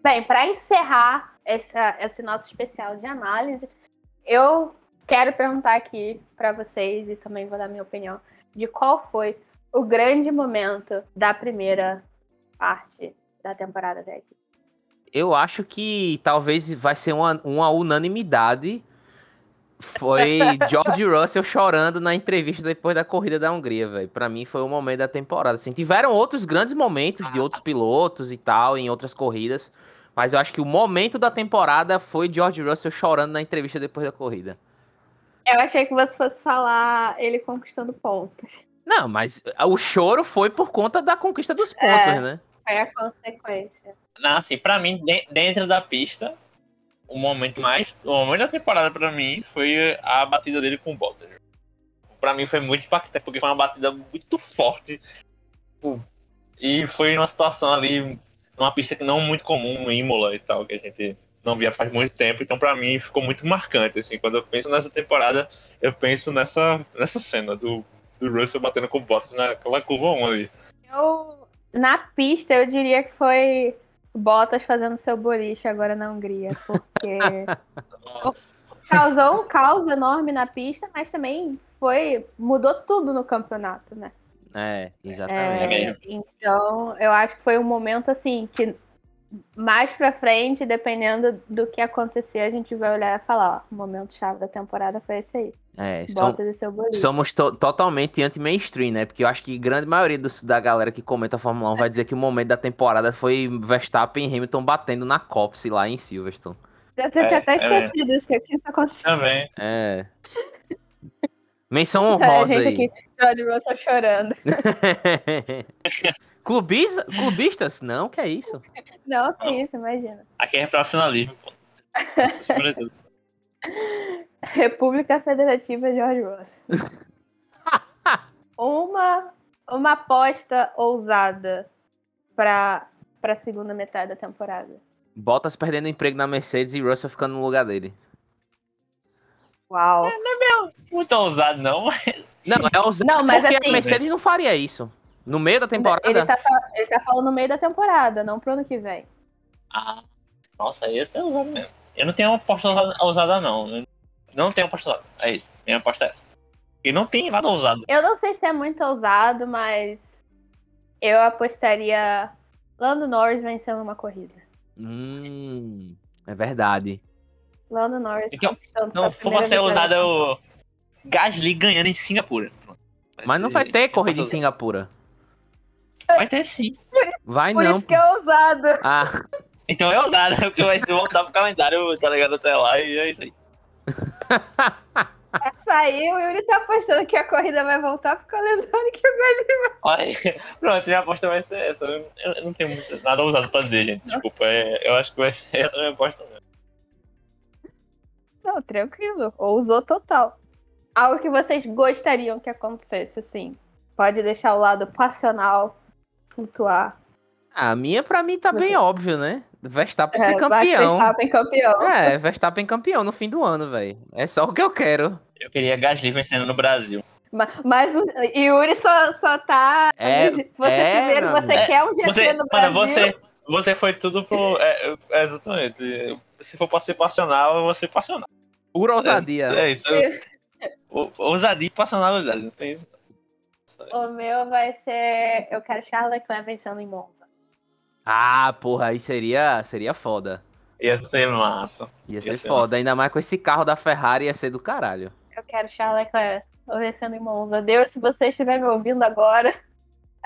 S2: Bem, para encerrar essa, esse nosso especial de análise, eu quero perguntar aqui para vocês e também vou dar minha opinião de qual foi o grande momento da primeira parte da temporada até aqui.
S1: Eu acho que talvez vai ser uma, uma unanimidade. Foi George Russell chorando na entrevista depois da corrida da Hungria, velho. Pra mim foi o momento da temporada. Assim, tiveram outros grandes momentos de outros pilotos e tal, em outras corridas. Mas eu acho que o momento da temporada foi George Russell chorando na entrevista depois da corrida.
S2: Eu achei que você fosse falar ele conquistando pontos.
S1: Não, mas o choro foi por conta da conquista dos pontos,
S2: É.
S1: né?
S2: Foi a consequência.
S3: Não, assim, pra mim, de- dentro da pista, o momento mais. O momento da temporada pra mim foi a batida dele com o Bottas. Pra mim foi muito impactante, porque foi uma batida muito forte. Tipo, E foi numa situação ali, numa pista que não muito comum, em Imola e tal, que a gente não via faz muito tempo. Então, pra mim, ficou muito marcante. Assim, quando eu penso nessa temporada, eu penso nessa, nessa cena do, do Russell batendo com o Bottas naquela curva 1 ali.
S2: Eu, na pista, eu diria que foi Bottas fazendo seu boliche agora na Hungria, porque causou um caos enorme na pista, mas também foi mudou tudo no campeonato, né?
S1: É,
S2: É,
S1: exatamente.
S3: mesmo.
S2: então, eu acho que foi um momento assim que mais pra frente, dependendo do que acontecer, a gente vai olhar e falar, ó, o momento chave da temporada foi esse aí.
S1: É,
S2: boliche.
S1: Somos to- totalmente anti-mainstream, né? Porque eu acho que grande maioria dos- da galera que comenta a Fórmula 1 vai dizer que o momento da temporada foi Verstappen e Hamilton batendo na Copse lá em Silverstone.
S2: Eu tinha
S3: É,
S2: até
S3: é
S2: esquecido isso, que isso aconteceu.
S3: Também.
S1: É. Menção
S2: A
S1: honrosa
S2: gente
S1: aí.
S2: aqui, George Russell chorando.
S1: Clubis, clubistas? Não, que é isso?
S2: Não, que isso, imagina.
S3: Aqui é profissionalismo, pô. Sobretudo.
S2: República Federativa George Russell. uma, uma aposta ousada para a segunda metade da temporada.
S1: Bottas perdendo emprego na Mercedes e Russell ficando no lugar dele.
S2: Uau.
S3: Muito ousado, não, mas
S1: Não, é ousado
S2: Não, mas
S1: porque
S2: assim-
S1: a Mercedes não faria isso. No meio da temporada.
S2: Ele tá, ele tá falando no meio da temporada, não pro ano que vem.
S3: Ah, nossa, esse é ousado mesmo. Eu não tenho uma aposta ousada, não. Eu não tenho aposta ousada. É isso. Minha aposta é essa. E não tem nada ousado.
S2: Eu não sei se é muito ousado, mas eu apostaria Lando Norris vencendo uma corrida.
S1: Hum, é verdade.
S2: Lando Norris
S3: Então,
S2: conquistando
S3: Não
S2: sua
S3: for
S2: primeira
S3: pra ser o Gasly ganhando em Singapura. Pronto.
S1: Mas não vai ter corrida em Singapura.
S3: Vai ter sim.
S1: Vai
S2: Por
S1: não.
S2: isso que é ousado.
S1: Ah,
S3: Então é ousado, porque vai voltar pro calendário, tá ligado até lá, e é isso aí.
S2: Saiu, o Yuri tá apostando que a corrida vai voltar pro calendário que o Galho.
S3: Olha, pronto, minha aposta vai ser essa. Eu, eu não tenho muito, nada ousado pra dizer, gente. Desculpa, é- eu acho que vai ser essa a minha aposta mesmo.
S2: Não, tranquilo. Ousou total. Algo que vocês gostariam que acontecesse, assim. Pode deixar o lado passional flutuar.
S1: a minha pra mim tá bem
S2: Você-
S1: óbvio, né? Verstappen
S2: É,
S1: ser campeão.
S2: Verstappen campeão.
S1: É, Verstappen campeão no fim do ano, velho. É só o que eu quero.
S3: Eu queria Gasly vencendo no Brasil.
S2: Ma- Mas o Yuri só, só tá.
S1: É,
S2: você
S1: é,
S2: primeiro, você
S1: amigo.
S2: quer um GP
S3: Você,
S2: no
S3: mano,
S2: Brasil.
S3: você, você foi tudo pro. é, é, exatamente. Se for pra ser passional, eu vou ser passional.
S1: Pura ousadia.
S3: É isso. eu- o- Ousadia e passionalidade, não tem isso. Só
S2: O
S3: isso.
S2: meu vai ser. Eu quero Charles Leclerc vencendo em Monza.
S1: Ah, porra, aí seria, seria foda.
S3: Ia ser massa.
S1: Ia ser
S3: Ia ser
S1: foda.
S3: massa.
S1: Ainda mais com esse carro da Ferrari ia ser do caralho.
S2: Eu quero Charles Leclerc vencendo em Monza. Deus, se você estiver me ouvindo agora.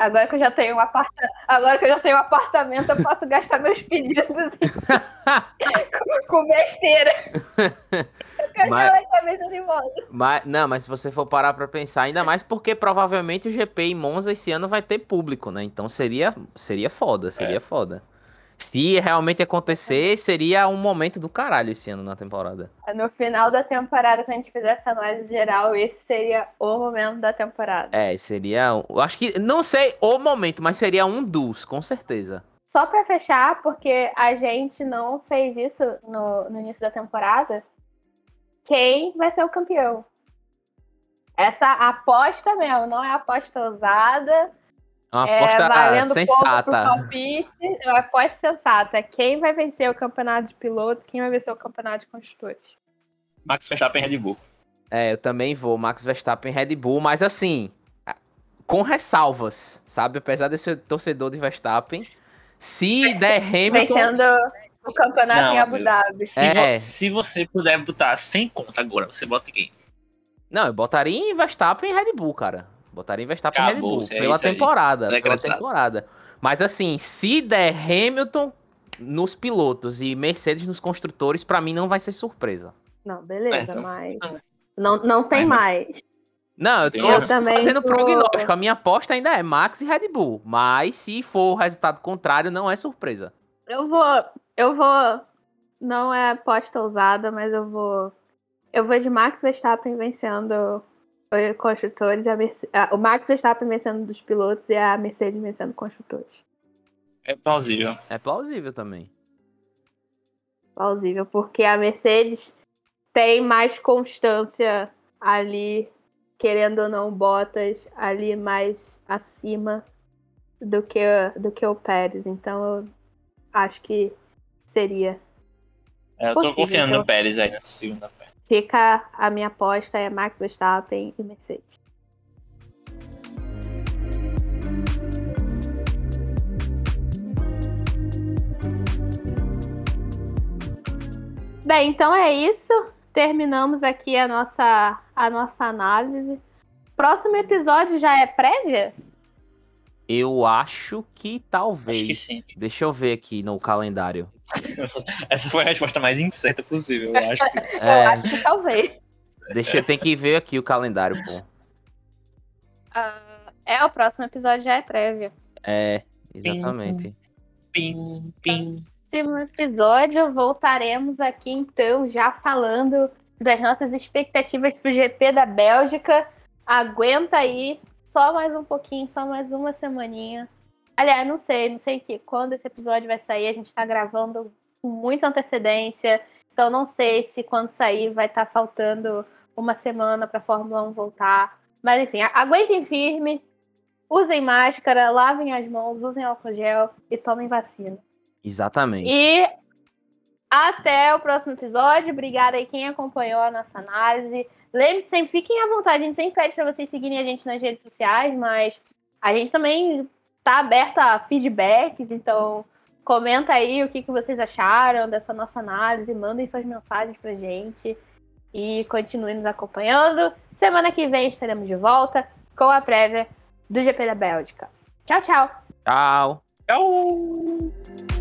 S2: Agora que eu já tenho um aparta... agora que eu já tenho um apartamento, eu posso gastar meus pedidos com, com besteira. Eu quero
S1: Mas-. Mas, não, mas se você for parar pra pensar, ainda mais porque provavelmente o GP em Monza esse ano vai ter público, né? Então seria, seria foda, seria
S3: É.
S1: foda. Se realmente acontecer, seria um momento do caralho esse ano na temporada.
S2: No final da temporada, quando a gente fizesse essa análise geral, esse seria o momento da temporada.
S1: É, seria. Eu acho que. Não sei o momento, mas seria um dos, com certeza.
S2: Só pra fechar, porque a gente não fez isso no, no início da temporada, quem vai ser o campeão? Essa aposta mesmo, não é aposta ousada,
S1: Uma
S2: é
S1: aposta
S2: valendo ponto pro
S1: sensata.
S2: palpite, é uma aposta sensata. Quem vai vencer o campeonato de pilotos, quem vai vencer o campeonato de construtores?
S3: Max Verstappen Red Bull.
S1: É, eu também vou. Max Verstappen Red Bull, mas assim. Com ressalvas, sabe? Apesar de ser torcedor de Verstappen. Se der Hamilton.
S2: Vencendo o campeonato
S3: Não,
S2: em Abu. Dhabi.
S3: Se,
S1: É.
S3: vo- se você puder botar sem conta agora, você bota quem?
S1: Não, eu botaria em Verstappen e Red Bull, cara. Botaria em Verstappen e Red
S3: Acabou,
S1: Bull.
S3: é
S1: Pela temporada. Pela
S3: Decretado.
S1: temporada. Mas assim, se der Hamilton nos pilotos e Mercedes nos construtores, pra mim não vai ser surpresa.
S2: Não, beleza,
S3: É, então-
S2: mas. Não, não tem
S3: Mas-
S2: mais.
S1: Não, eu
S3: Eu
S1: tô
S2: também
S1: fazendo
S2: tô-
S1: prognóstico. A minha aposta ainda é Max e Red Bull. Mas se for o resultado contrário, não é surpresa.
S2: Eu vou. Eu vou. Não é aposta ousada, mas eu vou. Eu vou de Max Verstappen vencendo construtores. E a Merce- o Max Verstappen vencendo dos pilotos e a Mercedes vencendo construtores.
S3: É plausível.
S1: É plausível também.
S2: Plausível, porque a Mercedes tem mais constância ali, querendo ou não, Bottas ali mais acima do que, do que o Pérez. Então eu acho que seria
S3: É, eu tô confiando
S2: então.
S3: no Pérez aí nessa segunda.
S2: Fica a minha aposta é Max Verstappen e Mercedes. Bem, então é isso. Terminamos aqui a nossa, a nossa análise. Próximo episódio já é prévia?
S1: Eu acho que talvez.
S3: Acho que sim.
S1: Deixa eu ver aqui no calendário.
S3: Essa foi a resposta mais incerta possível, eu acho. que-
S2: Eu
S1: É,
S2: acho que talvez.
S1: deixa eu ter que ver aqui o calendário, pô.
S2: Ah, é, o próximo episódio já é prévia.
S1: É, exatamente.
S3: Pim, pim.
S2: próximo episódio voltaremos aqui então já falando das nossas expectativas para o GP da Bélgica. Aguenta aí, só mais um pouquinho, só mais uma semaninha. Aliás, não sei, não sei que quando esse episódio vai sair. A gente está gravando com muita antecedência, então não sei se quando sair vai estar faltando uma semana para a Fórmula 1 voltar. Mas enfim, aguentem firme, usem máscara, lavem as mãos, usem álcool gel e tomem vacina.
S1: Exatamente.
S2: E até o próximo episódio. Obrigada aí quem acompanhou a nossa análise. Lembre-se, sempre fiquem à vontade. A gente sempre pede para vocês seguirem a gente nas redes sociais, mas a gente também tá aberto a feedbacks, então comenta aí o que, que vocês acharam dessa nossa análise, mandem suas mensagens pra gente e continuem nos acompanhando. Semana que vem estaremos de volta com a prévia do GP da Bélgica. Tchau, tchau!
S1: Tchau.
S9: Tchau!